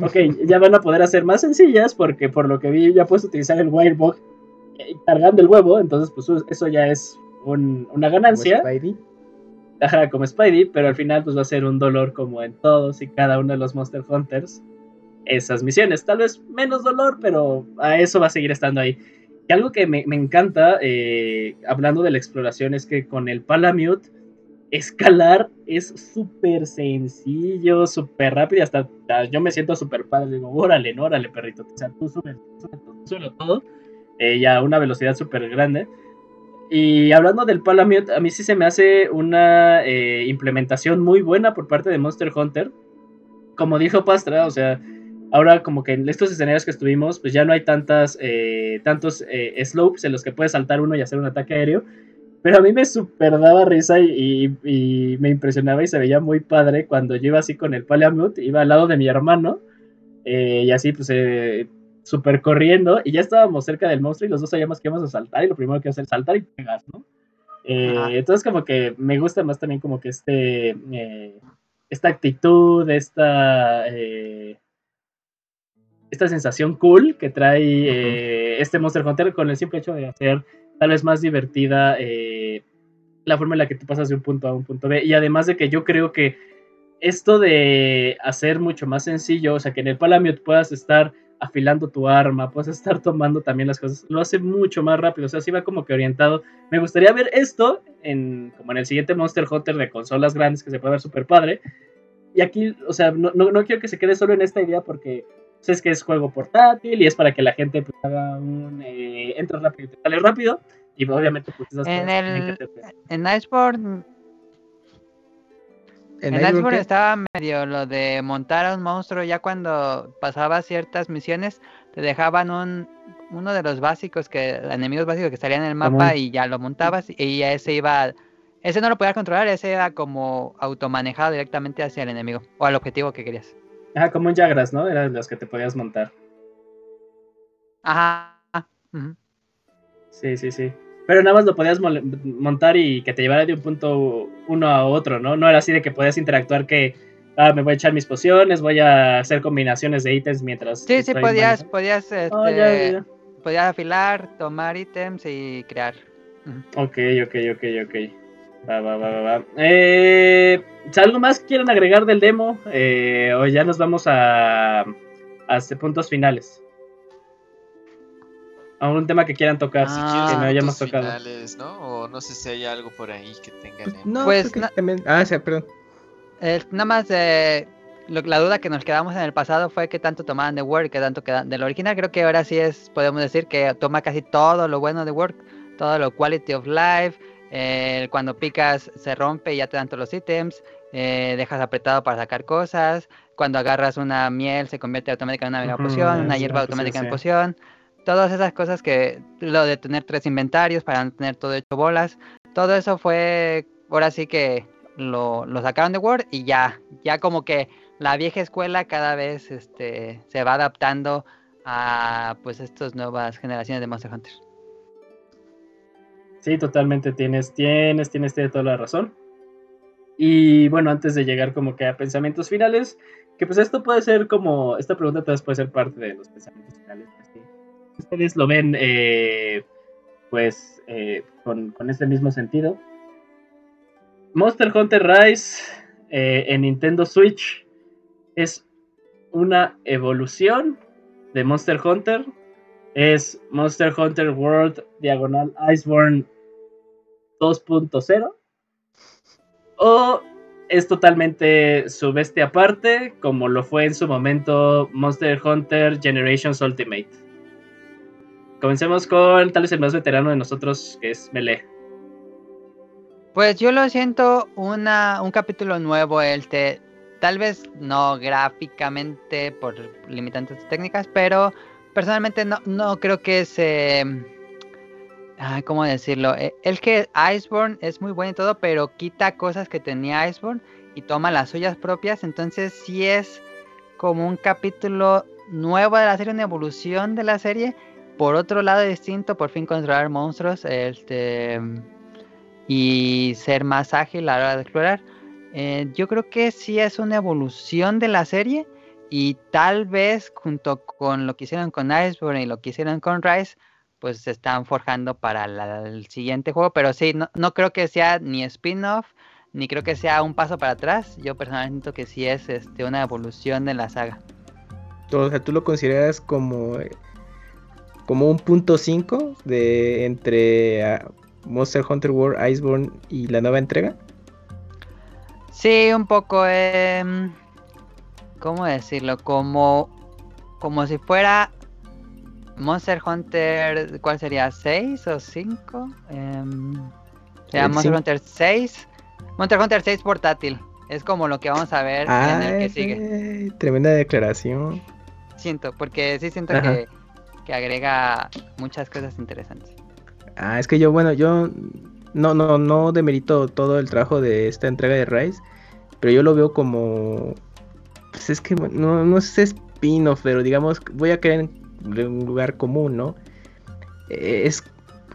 Ok, ya van a poder hacer más sencillas porque por lo que vi ya puedes utilizar el Wirebug eh, cargando el huevo, entonces pues eso ya es una ganancia. Como Spidey. Ajá, como Spidey, pero al final pues va a ser un dolor como en todos y cada uno de los Monster Hunters esas misiones. Tal vez menos dolor, pero a eso va a seguir estando ahí. Y algo que me, encanta, eh, hablando de la exploración, es que con el Palamute, escalar es súper sencillo, súper rápido, hasta, yo me siento súper padre, digo, órale, no, órale, perrito, o sea, tú subes, subes todo, eh, a una velocidad súper grande. Y hablando del Palamute, a mí sí se me hace una eh, implementación muy buena por parte de Monster Hunter. Como dijo Pastra, o sea, ahora como que en estos escenarios que estuvimos, pues ya no hay tantas, eh, tantos eh, slopes en los que puedes saltar uno y hacer un ataque aéreo. Pero a mí me super daba risa y, me impresionaba y se veía muy padre cuando yo iba así con el Paleamute, iba al lado de mi hermano eh, y así pues super corriendo y ya estábamos cerca del monstruo y los dos sabíamos que íbamos a saltar y lo primero que hacer es saltar y pegar, ¿no? entonces como que me gusta más también como que este, esta actitud, esta esta sensación cool que trae eh, este Monster Hunter con el simple hecho de hacer tal vez más divertida eh, la forma en la que tú pasas de un punto A a un punto B. Y además de que yo creo que esto de hacer mucho más sencillo, o sea, que en el Palamute puedas estar afilando tu arma, puedas estar tomando también las cosas, lo hace mucho más rápido, o sea, así va como que orientado. Me gustaría ver esto en, como en el siguiente Monster Hunter de consolas grandes que se puede ver súper padre. Y aquí, o sea, no, no, no quiero que se quede solo en esta idea porque pues, es que es juego portátil y es para que la gente pues, haga un eh, entra rápido y te sale rápido. Y obviamente, pues esas En cosas el- que tener- En Iceborne, En en ¿qué? estaba medio lo de montar a un monstruo. Ya cuando pasabas ciertas misiones, te dejaban un uno de los básicos que enemigos básicos que salían en el mapa y ya lo montabas y ya ese iba ese no lo podías controlar, ese era como automanejado directamente hacia el enemigo o al objetivo que querías. Ajá, como un Jagras, ¿no? Eran los que te podías montar. Ajá. Sí, sí, sí. Pero nada más lo podías montar y que te llevara de un punto uno a otro, ¿no? No era así de que podías interactuar que, ah, me voy a echar mis pociones, voy a hacer combinaciones de ítems mientras... Sí, sí podías podías este, Ah, ya, ya, ya. podías afilar, tomar ítems y crear. Ok, ok, ok, ok. Va, va, va, va. Eh, ¿Algo más quieren agregar del demo? Eh, o ya nos vamos a, a este, puntos finales. A un tema que quieran tocar, Si Ah, que no hayamos tocado. finales, ¿no? O no sé si hay algo por ahí que tengan en... No, Pues, que na- también. Ah, sí, perdón. Eh, nada más eh, lo- la duda que nos quedamos en el pasado fue que tanto tomaban de Word y que tanto quedan del original. Creo que ahora sí es, podemos decir que toma casi todo lo bueno de Word, todo lo quality of life. Eh, cuando picas se rompe y ya te dan todos los ítems. eh, dejas apretado para sacar cosas. Cuando agarras una miel se convierte automáticamente en una mega poción, una hierba automática sí, en poción. Todas esas cosas que lo de tener tres inventarios para no tener todo hecho bolas. Todo eso fue ahora sí que lo, lo sacaron de Word y ya, ya como que la vieja escuela cada vez este, se va adaptando a pues estas nuevas generaciones de Monster Hunter. Sí, totalmente tienes, tienes, tienes, toda la razón. Y bueno, antes de llegar como que a pensamientos finales, que pues esto puede ser como, esta pregunta tal vez puede ser parte de los pensamientos finales. pues. Ustedes lo ven eh, pues eh, con, con este mismo sentido. Monster Hunter Rise eh, en Nintendo Switch es una evolución de Monster Hunter es Monster Hunter World Diagonal Iceborne 2.0 o es totalmente su bestia aparte como lo fue en su momento Monster Hunter Generations Ultimate. Comencemos con tal vez el más veterano de nosotros que es Melee. Pues yo lo siento una, un capítulo nuevo, el te, tal vez no gráficamente por limitantes técnicas, pero personalmente no, no creo que se... Ay, ¿Cómo decirlo? Eh, El que Iceborne es muy bueno y todo, pero quita cosas que tenía Iceborne y toma las suyas propias, entonces sí es como un capítulo nuevo de la serie, una evolución de la serie. Por otro lado distinto, por fin controlar monstruos, este y ser más ágil a la hora de explorar. Eh, yo creo que sí es una evolución de la serie y tal vez junto con lo que hicieron con Iceborne y lo que hicieron con Rise, pues se están forjando para la- el siguiente juego, pero sí, no, no creo que sea ni spin-off, ni creo que sea un paso para atrás. Yo personalmente siento que sí es este, una evolución de la saga. O sea, tú lo consideras como, eh, como un punto 5 de entre ah, Monster Hunter World Iceborne y la nueva entrega. Sí, un poco, em, ¿cómo decirlo? Como, como si fuera Monster Hunter, ¿cuál sería? ¿6 o 5? sería El Monster. Hunter 6. Monster Hunter 6 portátil. Es como lo que vamos a ver en el que sigue. Tremenda declaración. Siento, porque sí siento que, que agrega muchas cosas interesantes. Ah, es que yo, bueno, yo no, no, no demerito todo el trabajo de esta entrega de Rise, pero yo lo veo como, pues es que no, no es spin-off, pero digamos, voy a caer en un lugar común, ¿no? Eh, Es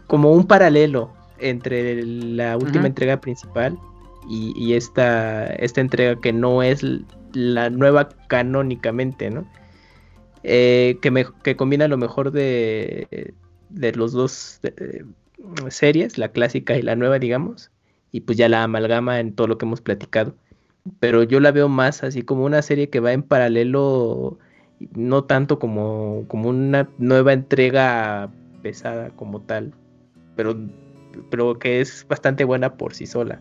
como un paralelo entre la última entrega principal y, y esta, esta entrega que no es la nueva canónicamente, ¿no? Eh, que, me- que combina lo mejor de, de los dos series, la clásica y la nueva, digamos, y pues ya la amalgama en todo lo que hemos platicado. Pero yo la veo más así como una serie que va en paralelo, no tanto como, como una nueva entrega pesada como tal, pero, pero que es bastante buena por sí sola.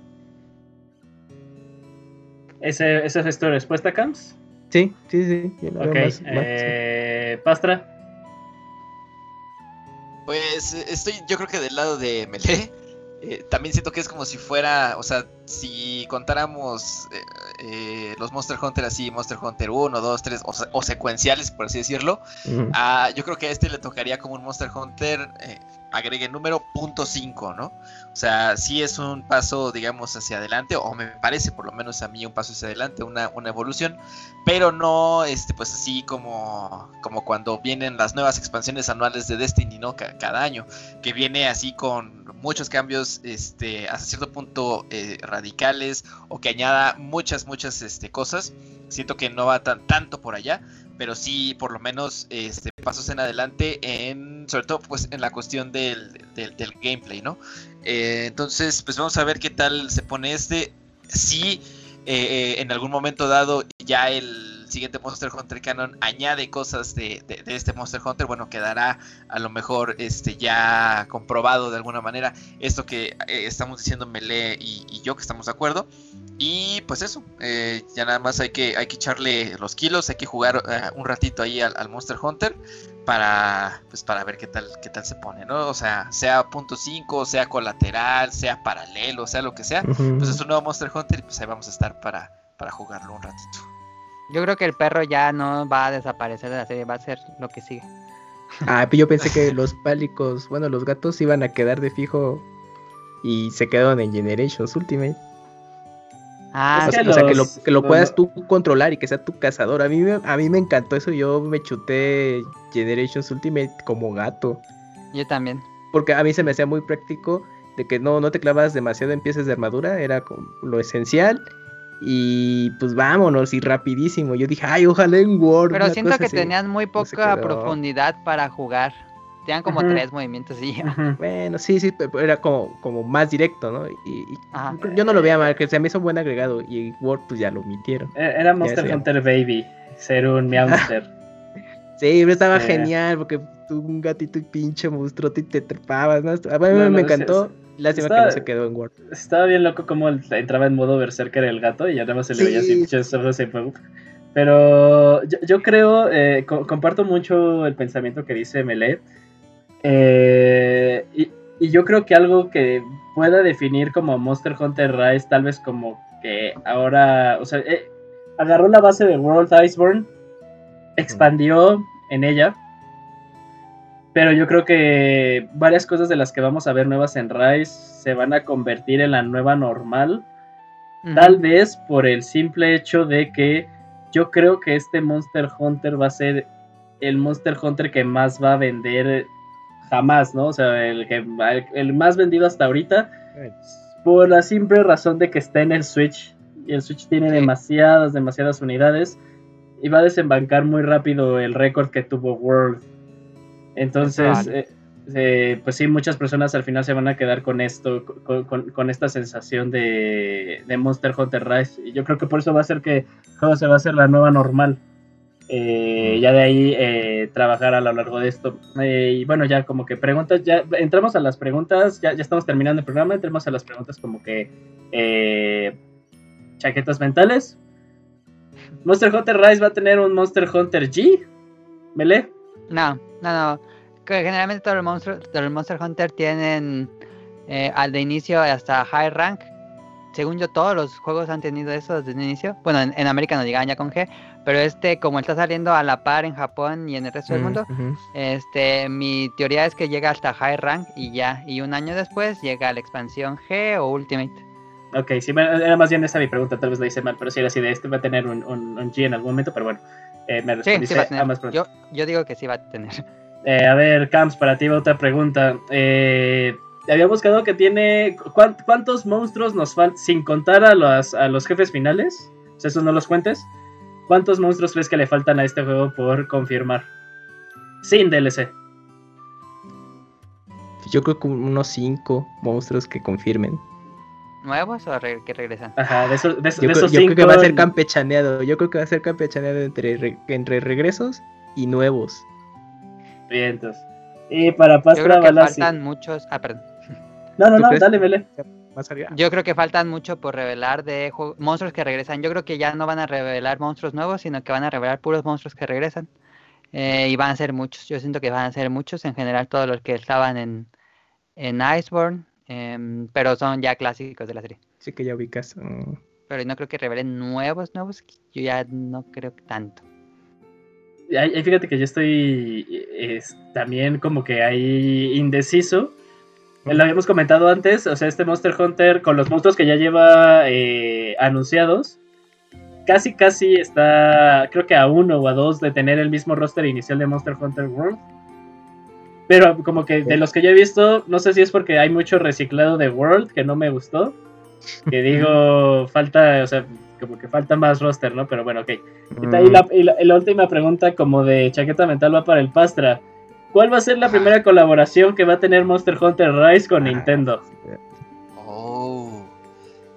¿Ese, ¿Esa es tu respuesta, Camps? Sí, sí, sí. yo veo Ok, más- más- eh, Pastra. Pues estoy yo creo que del lado de Melee. Eh, también siento que es como si fuera, o sea, si contáramos eh, eh, los Monster Hunter así, Monster Hunter 1, 2, 3, o, se- o secuenciales, por así decirlo. Ah, yo creo que a este le tocaría como un Monster Hunter, agregue número punto .5, ¿no? O sea, sí es un paso, digamos, hacia adelante, o me parece por lo menos a mí un paso hacia adelante, una, una evolución, pero no, este, pues así como, como cuando vienen las nuevas expansiones anuales de Destiny, ¿no? Ca- cada año, que viene así con muchos cambios, este, hasta cierto punto eh, radicales, o que añada muchas, muchas, este, cosas. Siento que no va tan, tanto por allá, pero sí por lo menos este, pasos en adelante en sobre todo pues en la cuestión del, del, gameplay no Eh, entonces pues vamos a ver qué tal se pone este si eh, eh, en algún momento dado ya el siguiente Monster Hunter Canon añade cosas de, de- de este Monster Hunter bueno quedará a lo mejor este ya comprobado de alguna manera esto que eh, estamos diciendo Melee y, y yo que estamos de acuerdo y pues eso, eh, ya nada más hay que, hay que echarle los kilos, hay que jugar eh, un ratito ahí al, al Monster Hunter para pues para ver qué tal, qué tal se pone, ¿no? O sea, sea punto .5, sea colateral, sea paralelo, sea lo que sea, pues es un nuevo Monster Hunter y pues ahí vamos a estar para, para jugarlo un ratito. Yo creo que el perro ya no va a desaparecer de la serie, va a ser lo que sigue. Ah, pues yo pensé que los pálicos, bueno, los gatos iban a quedar de fijo y se quedaron en Generations Ultimate. Ah, o sea, que o sea, que lo, que lo puedas tú controlar y que sea tu cazador. A mí, me, a mí me encantó eso. Yo me chuté Generations Ultimate como gato. yo también. Porque a mí se me hacía muy práctico de que no, no te clavas demasiado en piezas de armadura. Era como lo esencial. Y pues vámonos, y rapidísimo. Yo dije, ay, ojalá en Word. Pero siento que así". tenían muy poca profundidad para jugar. Tenían como tres movimientos y ya. Bueno, sí, sí, pero era como, como más directo, ¿no? Y, yo no lo veía mal, que se me hizo buen agregado. Y Word, pues ya lo omitieron. Eh, Era Monster ya. Hunter Baby, ser un Meowster. Sí, pero estaba genial porque tú un gatito y pinche monstruo y te trepabas, ¿no? A mí No, no, me encantó. Lástima Está- que no se quedó en Word. Estaba bien loco como entraba en modo berserker el gato y ya nada más se le Sí. veía así fue, uf. Pero yo, yo creo, eh, co- comparto mucho el pensamiento que dice Melee. Eh, y, y yo creo que algo que pueda definir como Monster Hunter Rise, tal vez como que ahora, o sea, eh, agarró la base de World Iceborne, expandió en ella, pero yo creo que varias cosas de las que vamos a ver nuevas en Rise se van a convertir en la nueva normal, tal vez por el simple hecho de que yo creo que este Monster Hunter va a ser el Monster Hunter que más va a vender jamás, ¿no? O sea, el, que, el, el más vendido hasta ahorita por la simple razón de que está en el Switch y el Switch tiene Sí. demasiadas, demasiadas unidades y va a desembancar muy rápido el récord que tuvo World. Entonces, eh, eh, pues sí, muchas personas al final se van a quedar con esto, con, con- con esta sensación de, de Monster Hunter Rise. Y yo creo que por eso va a ser que juego se va a hacer la nueva normal. Eh, ya de ahí eh, trabajar a lo largo de esto. Y bueno, ya como que preguntas, ya entramos a las preguntas, ya, ya estamos terminando el programa, entremos a las preguntas como que eh, chaquetas mentales. Monster Hunter Rise va a tener un Monster Hunter G, ¿Mele? No, no, no. Generalmente todos los monstruos del Monster Hunter tienen eh, al de inicio hasta High Rank. Según yo, todos los juegos han tenido eso desde el inicio. Bueno, en, en América no llegaban ya con G, pero este, como está saliendo a la par en Japón y en el resto del Mm, mundo, este, mi teoría es que llega hasta High Rank y ya. Y un año después llega la expansión G o Ultimate. Ok, sí, era más bien esa mi pregunta, tal vez la hice mal, pero sí era así de este va a tener un, un- un G en algún momento, pero bueno, eh, me Sí, sí respondiste va a tener. ambas preguntas. Yo, yo digo que sí va a tener. Eh, a ver, Camps, para ti va otra pregunta. Eh, había buscado que tiene. ¿cuán- ¿Cuántos monstruos nos faltan? Sin contar a los, a los jefes finales. O sea, esos no los cuentes. ¿Cuántos monstruos crees que le faltan a este juego por confirmar? Sin DLC. Yo creo que unos cinco monstruos que confirmen. ¿Nuevos o re- que regresan? Ajá, de esos, de, esos- Yo, de esos yo creo que va a ser campechaneado. Yo creo que va a ser campechaneado entre, re- entre regresos y nuevos. Vientos. Y para Yo Pastra creo que Balassi. faltan muchos. Ah, perdón. No, no, ¿Tú no, crees? dale, arriba. Yo creo que faltan mucho por revelar de monstruos que regresan. Yo creo que ya no van a revelar monstruos nuevos, sino que van a revelar puros monstruos que regresan. Eh, y van a ser muchos. Yo siento que van a ser muchos. En general, todos los que estaban en, en Iceborne. Em, pero son ya clásicos de la serie. Sí que ya ubicas. mm, Pero no creo que revelen nuevos, nuevos. Yo ya no creo que tanto. Ahí- fíjate que yo estoy es, también como que ahí indeciso. Lo habíamos comentado antes, o sea, este Monster Hunter con los monstruos que ya lleva eh, anunciados, casi casi está, creo que a uno o a dos de tener el mismo roster inicial de Monster Hunter World. Pero como que de los que yo he visto, no sé si es porque hay mucho reciclado de World que no me gustó. Que digo, falta, o sea, como que falta más roster, ¿no? Pero bueno, ok. Ahí mm, la, y la- y la última pregunta como de chaqueta mental va para el Pastra. ¿Cuál va a ser la primera colaboración que va a tener Monster Hunter Rise con ah, Nintendo? Oh,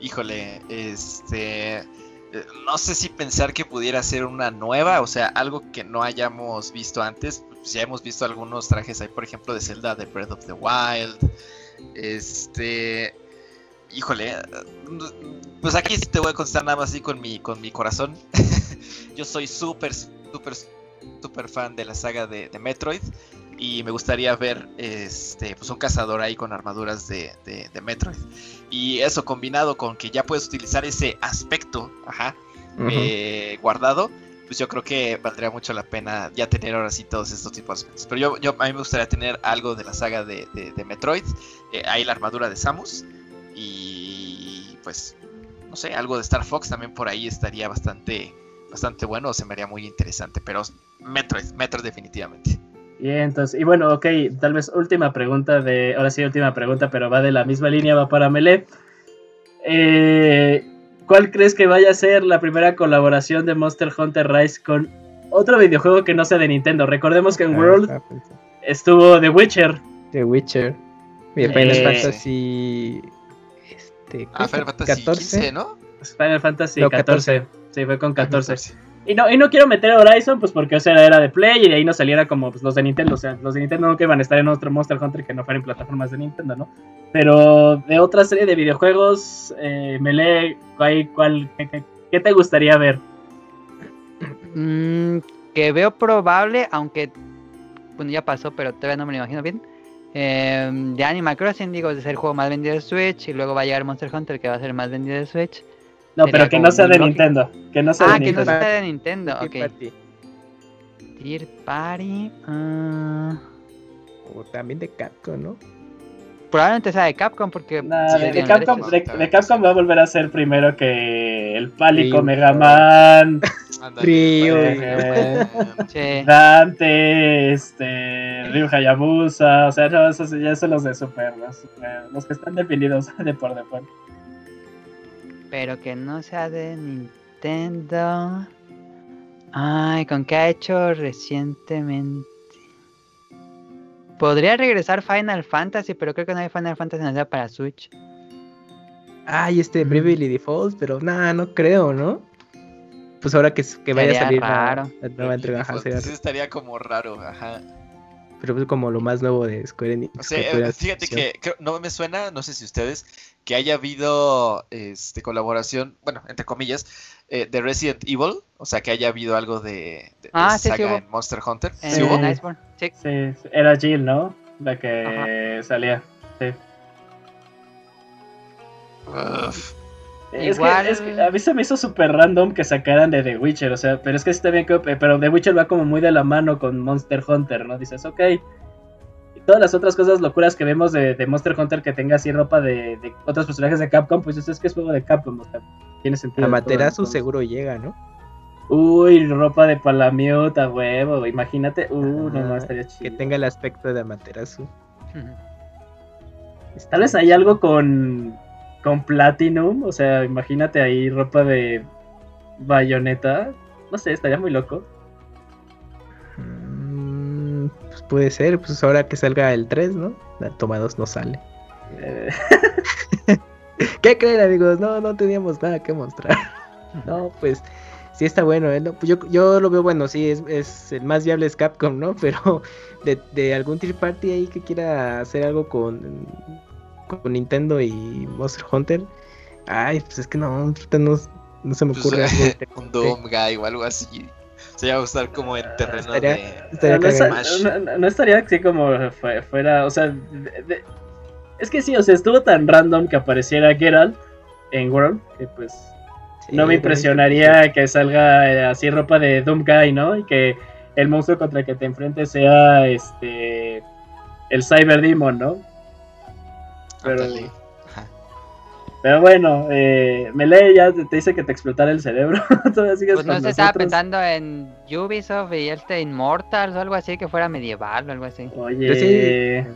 híjole, este, eh, no sé si pensar que pudiera ser una nueva, o sea, algo que no hayamos visto antes. Pues ya hemos visto algunos trajes ahí, por ejemplo, de Zelda de Breath of the Wild. Este, híjole, pues aquí sí te voy a contestar nada más así con mi, con mi corazón. Yo soy súper, súper, súper fan de la saga de, de Metroid. Y me gustaría ver este, pues un cazador ahí con armaduras de, de- de Metroid. Y eso combinado con que ya puedes utilizar ese aspecto ajá, eh, guardado, pues yo creo que valdría mucho la pena ya tener ahora sí todos estos tipos de aspectos. Pero yo, yo a mí me gustaría tener algo de la saga de, de- Metroid. eh, ahí la armadura de Samus. Y pues, no sé, algo de Star Fox también por ahí estaría bastante, bastante bueno. Se me haría muy interesante. Pero Metroid, Metroid definitivamente. Bien, entonces, y bueno, ok, tal vez última pregunta de, ahora sí, última pregunta, pero va de la misma línea, va para Melee. Eh, ¿Cuál crees que vaya a ser la primera colaboración de Monster Hunter Rise con otro videojuego que no sea de Nintendo? Recordemos que en Ah, World estuvo The Witcher. The Witcher. Y Final Eh, Fantasy. Este, Ah, Final Fantasy 15, ¿no? Final Fantasy No, 14. Sí, fue con 14. Y no, y no quiero meter a Horizon, pues porque o sea, era de Play y de ahí no saliera como pues, los de Nintendo. O sea, los de Nintendo nunca iban a estar en otro Monster Hunter que no fueran plataformas de Nintendo, ¿no? Pero de otra serie de videojuegos, eh, Melee, ¿cuál, cuál, qué, te gustaría ver? Mm, que veo probable, aunque bueno, ya pasó, pero todavía no me lo imagino bien. em, de Animal Crossing, digo, ser el juego más vendido de Switch. Y luego va a llegar Monster Hunter, que va a ser el más vendido de Switch. No, pero que no sea de lógico. Nintendo. Que no sea Ah, de que no Nintendo. sea de Nintendo. Ok. Party. Tier Party. ah, O también de Capcom, ¿no? probablemente sea de Capcom, porque. Nah, Sí, de, de Capcom, de- de Capcom va a volver a ser primero que el Pálico. Mega Man, Ryu. eh. Dante, este, Ryu Hayabusa, o sea, no, esos ya son los de Super, los, super- los que están definidos de por default. Pero que no sea de Nintendo. Ay, ¿con qué ha hecho recientemente? Podría regresar Final Fantasy, pero creo que no hay Final Fantasy en para Switch. Ay, este Mm. Bravely Default, pero nada, no creo, ¿no? Pues ahora que, que vaya a salir la, raro. la nueva entrega, ajá, sería- Sí, estaría como raro, ajá. Pero pues como lo más nuevo de Square Enix. O sea, que eh, fíjate que creo- no me suena, no sé si ustedes, que haya habido este colaboración, bueno, entre comillas, eh, de Resident Evil, o sea, que haya habido algo de, de- de Ah, sí saga hubo. en Monster Hunter. En ¿Sí hubo? Sí. Iceborne. Sí. Sí, era Jill, ¿no? La que salía. Sí. Uf, Es, Igual- que, es que a mí se me hizo súper random que sacaran de The Witcher, o sea, pero es que sí también que, pero The Witcher va como muy de la mano con Monster Hunter, ¿no? Dices, ok. Y todas las otras cosas locuras que vemos de, de Monster Hunter que tenga así ropa de, de otros personajes de Capcom, pues eso es que es juego de Capcom, o sea, tiene sentido. Amaterasu seguro llega, ¿no? Uy, ropa de Palamute a huevo, imagínate. Uh, no, no, estaría Que chido. tenga el aspecto de Amaterasu. Tal vez hay algo con, con Platinum, o sea, imagínate ahí ropa de bayoneta. No sé, estaría muy loco. Mm, pues puede ser, pues ahora que salga el 3, ¿no? La toma 2 no sale. Eh, ¿Qué creen, amigos? No, no teníamos nada que mostrar. No, pues sí está bueno, ¿eh? No, pues yo, yo lo veo bueno, sí, es, es el más viable es Capcom, ¿no? Pero de, de algún tier party ahí que quiera hacer algo con con Nintendo y Monster Hunter. Ay, pues es que no, no, no se me Pues, ocurre algo. que te un. Doom Guy o algo así. Se iba a gustar como en terreno estaría- de. estaría no, estaría así como fue- fuera, o sea, de- de- es que sí, o sea, estuvo tan random que apareciera Geralt en World, que pues Sí, no me impresionaría que salga eh, así ropa de Doom Guy, ¿no? Y que el monstruo contra el que te enfrentes sea este el Cyber Demon, ¿no? Pero. Ajá. pero bueno, eh, Melee ya te te dice que te explotara el cerebro. Todavía sigues Pues no se estaba pensando en Ubisoft y este Immortals o algo así que fuera medieval o algo así. Oye, sí,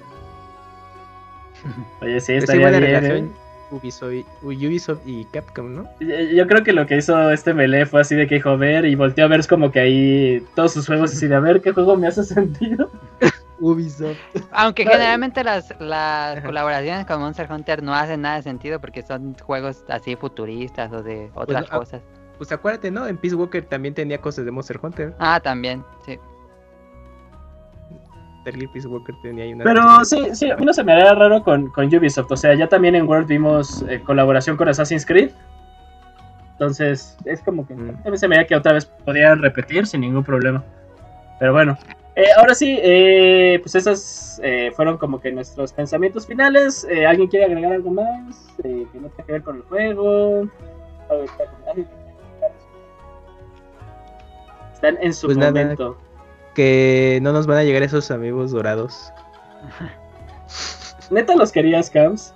oye, sí, sí, estaría buena bien, ¿eh? relación Ubisoft, Ubisoft y Capcom, ¿no? Yo yo creo que lo que hizo este Melee fue así de que dijo ver y volteó a ver es como que ahí todos sus juegos así de a ver qué juego me hace sentido. Ubisoft. Aunque generalmente las, colaboraciones con Monster Hunter no hacen nada de sentido porque son juegos así futuristas o de otras ah, cosas. Pues acuérdate, ¿no? En Peace Walker también tenía cosas de Monster Hunter. Ah, también, sí. Peace Walker tenía ahí una. Pero sí, sí, a mí no se me haría raro con, con Ubisoft. O sea, ya también en World vimos eh, colaboración con Assassin's Creed. Entonces, es como que Mm. también se me haría que otra vez podrían repetir sin ningún problema. Pero bueno, eh, ahora sí, eh, pues esas eh, fueron como que nuestros pensamientos finales. Eh, ¿Alguien quiere agregar algo más eh, que no tenga que ver con el juego? Están en su Pues nada. momento. Que no nos van a llegar esos amigos dorados. ¿Neta los querías, Camps?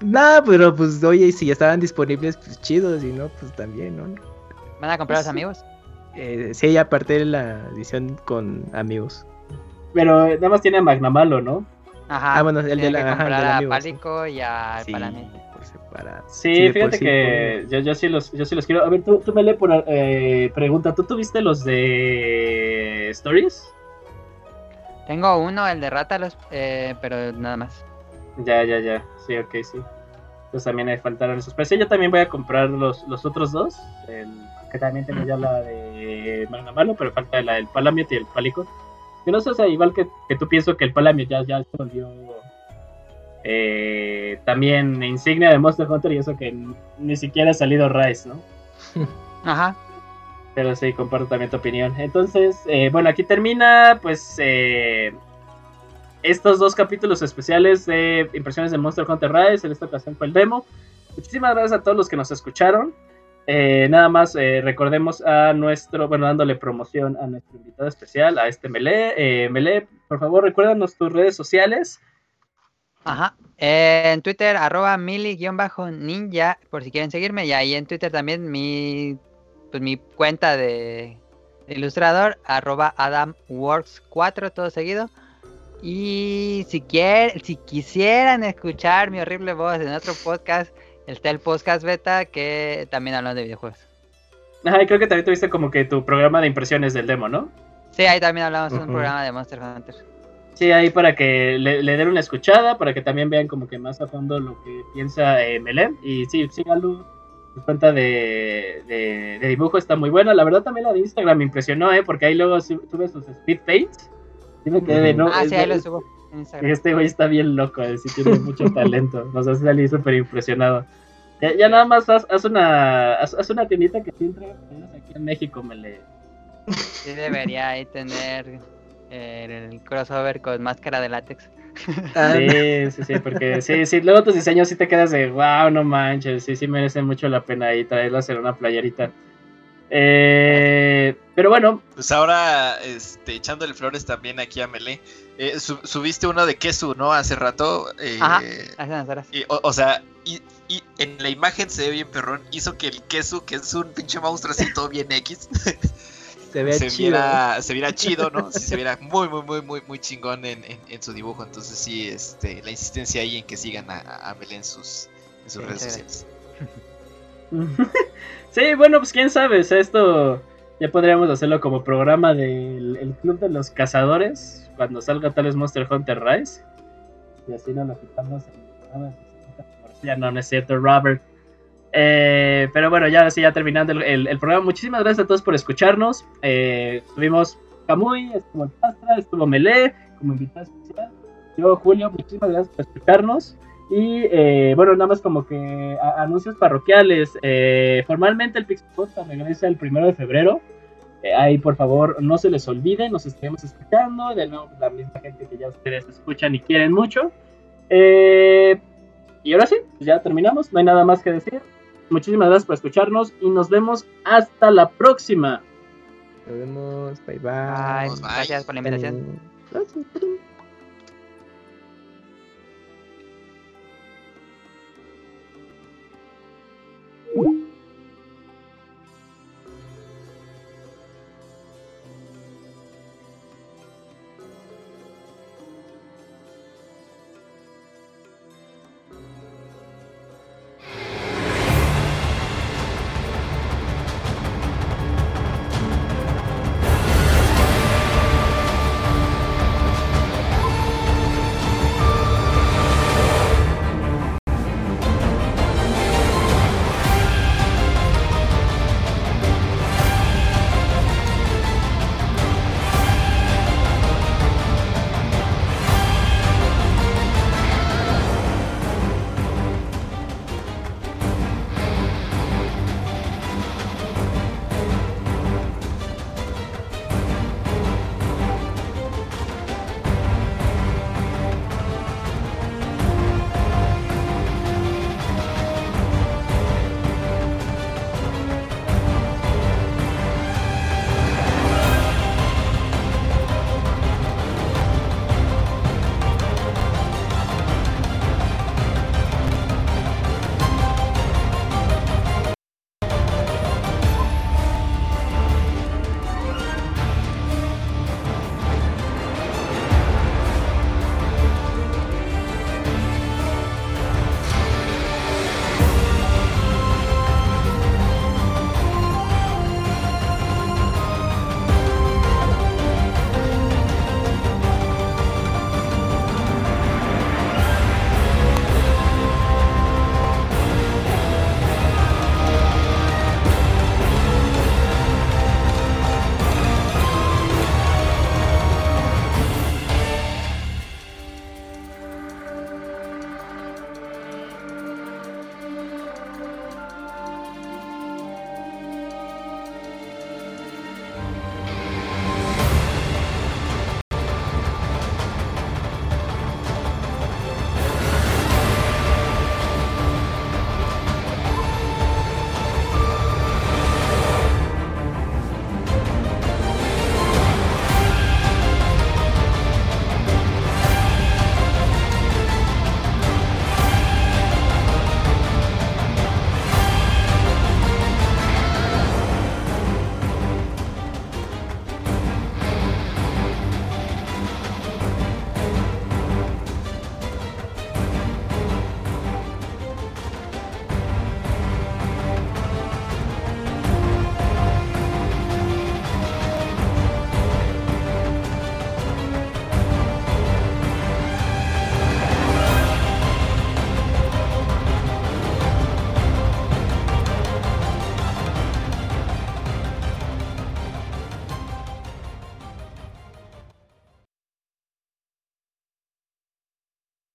Nah, pero pues oye, si ya estaban disponibles, pues chidos, y no, pues también, ¿no? ¿Van a comprar Pues los amigos? Eh, sí, aparte de la edición con amigos. Pero nada más tiene a Magnamalo, ¿no? Ajá. Ah, bueno, el de la- que ajá, el comprar del a. Pálico y a Sí, por separado. Sí, Sí, de por fíjate sí, que yo, yo, sí los, yo sí los quiero. A ver, tú, tú me lee por eh, pregunta. ¿Tú tuviste los de Stories? Tengo uno, el de Rátalos, eh, pero nada más. Ya, ya, ya. Sí, ok, sí. Pues también ahí faltaron esos. Pero sí, yo también voy a comprar los, los otros dos. El, que también tengo ya la de Magnamalo, pero falta la del Palamute y el Pálico. Que no sé, o sea, igual que, que tú pienso que el Palamute ya, ya se volvió eh, también insignia de Monster Hunter y eso que ni siquiera ha salido Rise, ¿no? Ajá. Pero sí, comparto también tu opinión. Entonces, eh, bueno, aquí termina, pues, eh, estos dos capítulos especiales de impresiones de Monster Hunter Rise. En esta ocasión fue el demo. Muchísimas gracias a todos los que nos escucharon. Eh, nada más eh, recordemos a nuestro, bueno, dándole promoción a nuestro invitado especial, a este Melee. Eh, Melee, por favor, recuérdanos tus redes sociales. Ajá. Eh, en Twitter, arroba mili-ninja, por si quieren seguirme. Y ahí en Twitter también mi, pues, mi cuenta de, ilustrador, arroba adamworks4, todo seguido. Y si si quisieran escuchar mi horrible voz en otro podcast, está el podcast beta que también hablan de videojuegos. Ajá, y creo que también tuviste como que tu programa de impresiones del demo, ¿no? Sí, ahí también hablamos de un programa de Monster Hunter. Sí, ahí para que le, le den una escuchada, para que también vean como que más a fondo lo que piensa eh, Melem. Y sí, síganlo. Su cuenta de, de, de dibujo está muy buena. La verdad también la de Instagram me impresionó, ¿eh? Porque ahí luego su- sube sus speed paints. Sí me quedé de, no, ah, es- sí, ahí lo subo en Instagram. este güey está bien loco, eh, sí tiene mucho talento. Nos hace salir súper impresionado. Ya, ya nada más haz, haz una haz, haz una tiendita que sí playeras aquí en México, me le... Sí debería ahí tener eh, el crossover con máscara de látex. Ah, Sí, sí, sí, porque sí, sí, luego tus diseños sí te quedas de wow, no manches, sí, sí merece mucho la pena ahí traerlas en una playerita. Eh, pero bueno, Pues ahora, este, echándole flores también aquí a Melee. Eh, su- subiste uno de Kesu, ¿no? Hace rato. eh, Ajá. Hace unas horas. y, o, o sea, y, y en la imagen se ve bien perrón. Hizo que el Kesu, que es un pinche monstruo así todo bien X, se ve se, chido. viera, se viera chido, ¿no? Sí, se viera muy, muy, muy, muy, muy chingón en, en- en su dibujo. Entonces sí, este, la insistencia ahí en que sigan a, a Melee en sus, en sus Sí, redes sociales. sí, bueno, pues quién sabe, o sea, esto ya podríamos hacerlo como programa del el Club de los Cazadores cuando salga tal vez Monster Hunter Rise. Y así nos lo quitamos en el programa de 60%. Ya no, no es cierto, Robert. Eh, pero bueno, ya sí, ya terminando el, el- el programa. Muchísimas gracias a todos por escucharnos. Eh, estuvimos Camuy, estuvo el Pastra, estuvo Melee como invitado especial. Yo, Julio, muchísimas gracias por escucharnos. Y eh, bueno, nada más como que anuncios parroquiales. Eh, formalmente el Pixpot regresa el primero de febrero. Eh, Ahí, por favor, no se les olvide, nos estaremos escuchando. De nuevo, la misma gente que ya ustedes escuchan y quieren mucho. Eh, y ahora sí, pues ya terminamos, no hay nada más que decir. Muchísimas gracias por escucharnos y nos vemos hasta la próxima. Nos vemos, bye bye. bye. Gracias por la invitación. Gracias.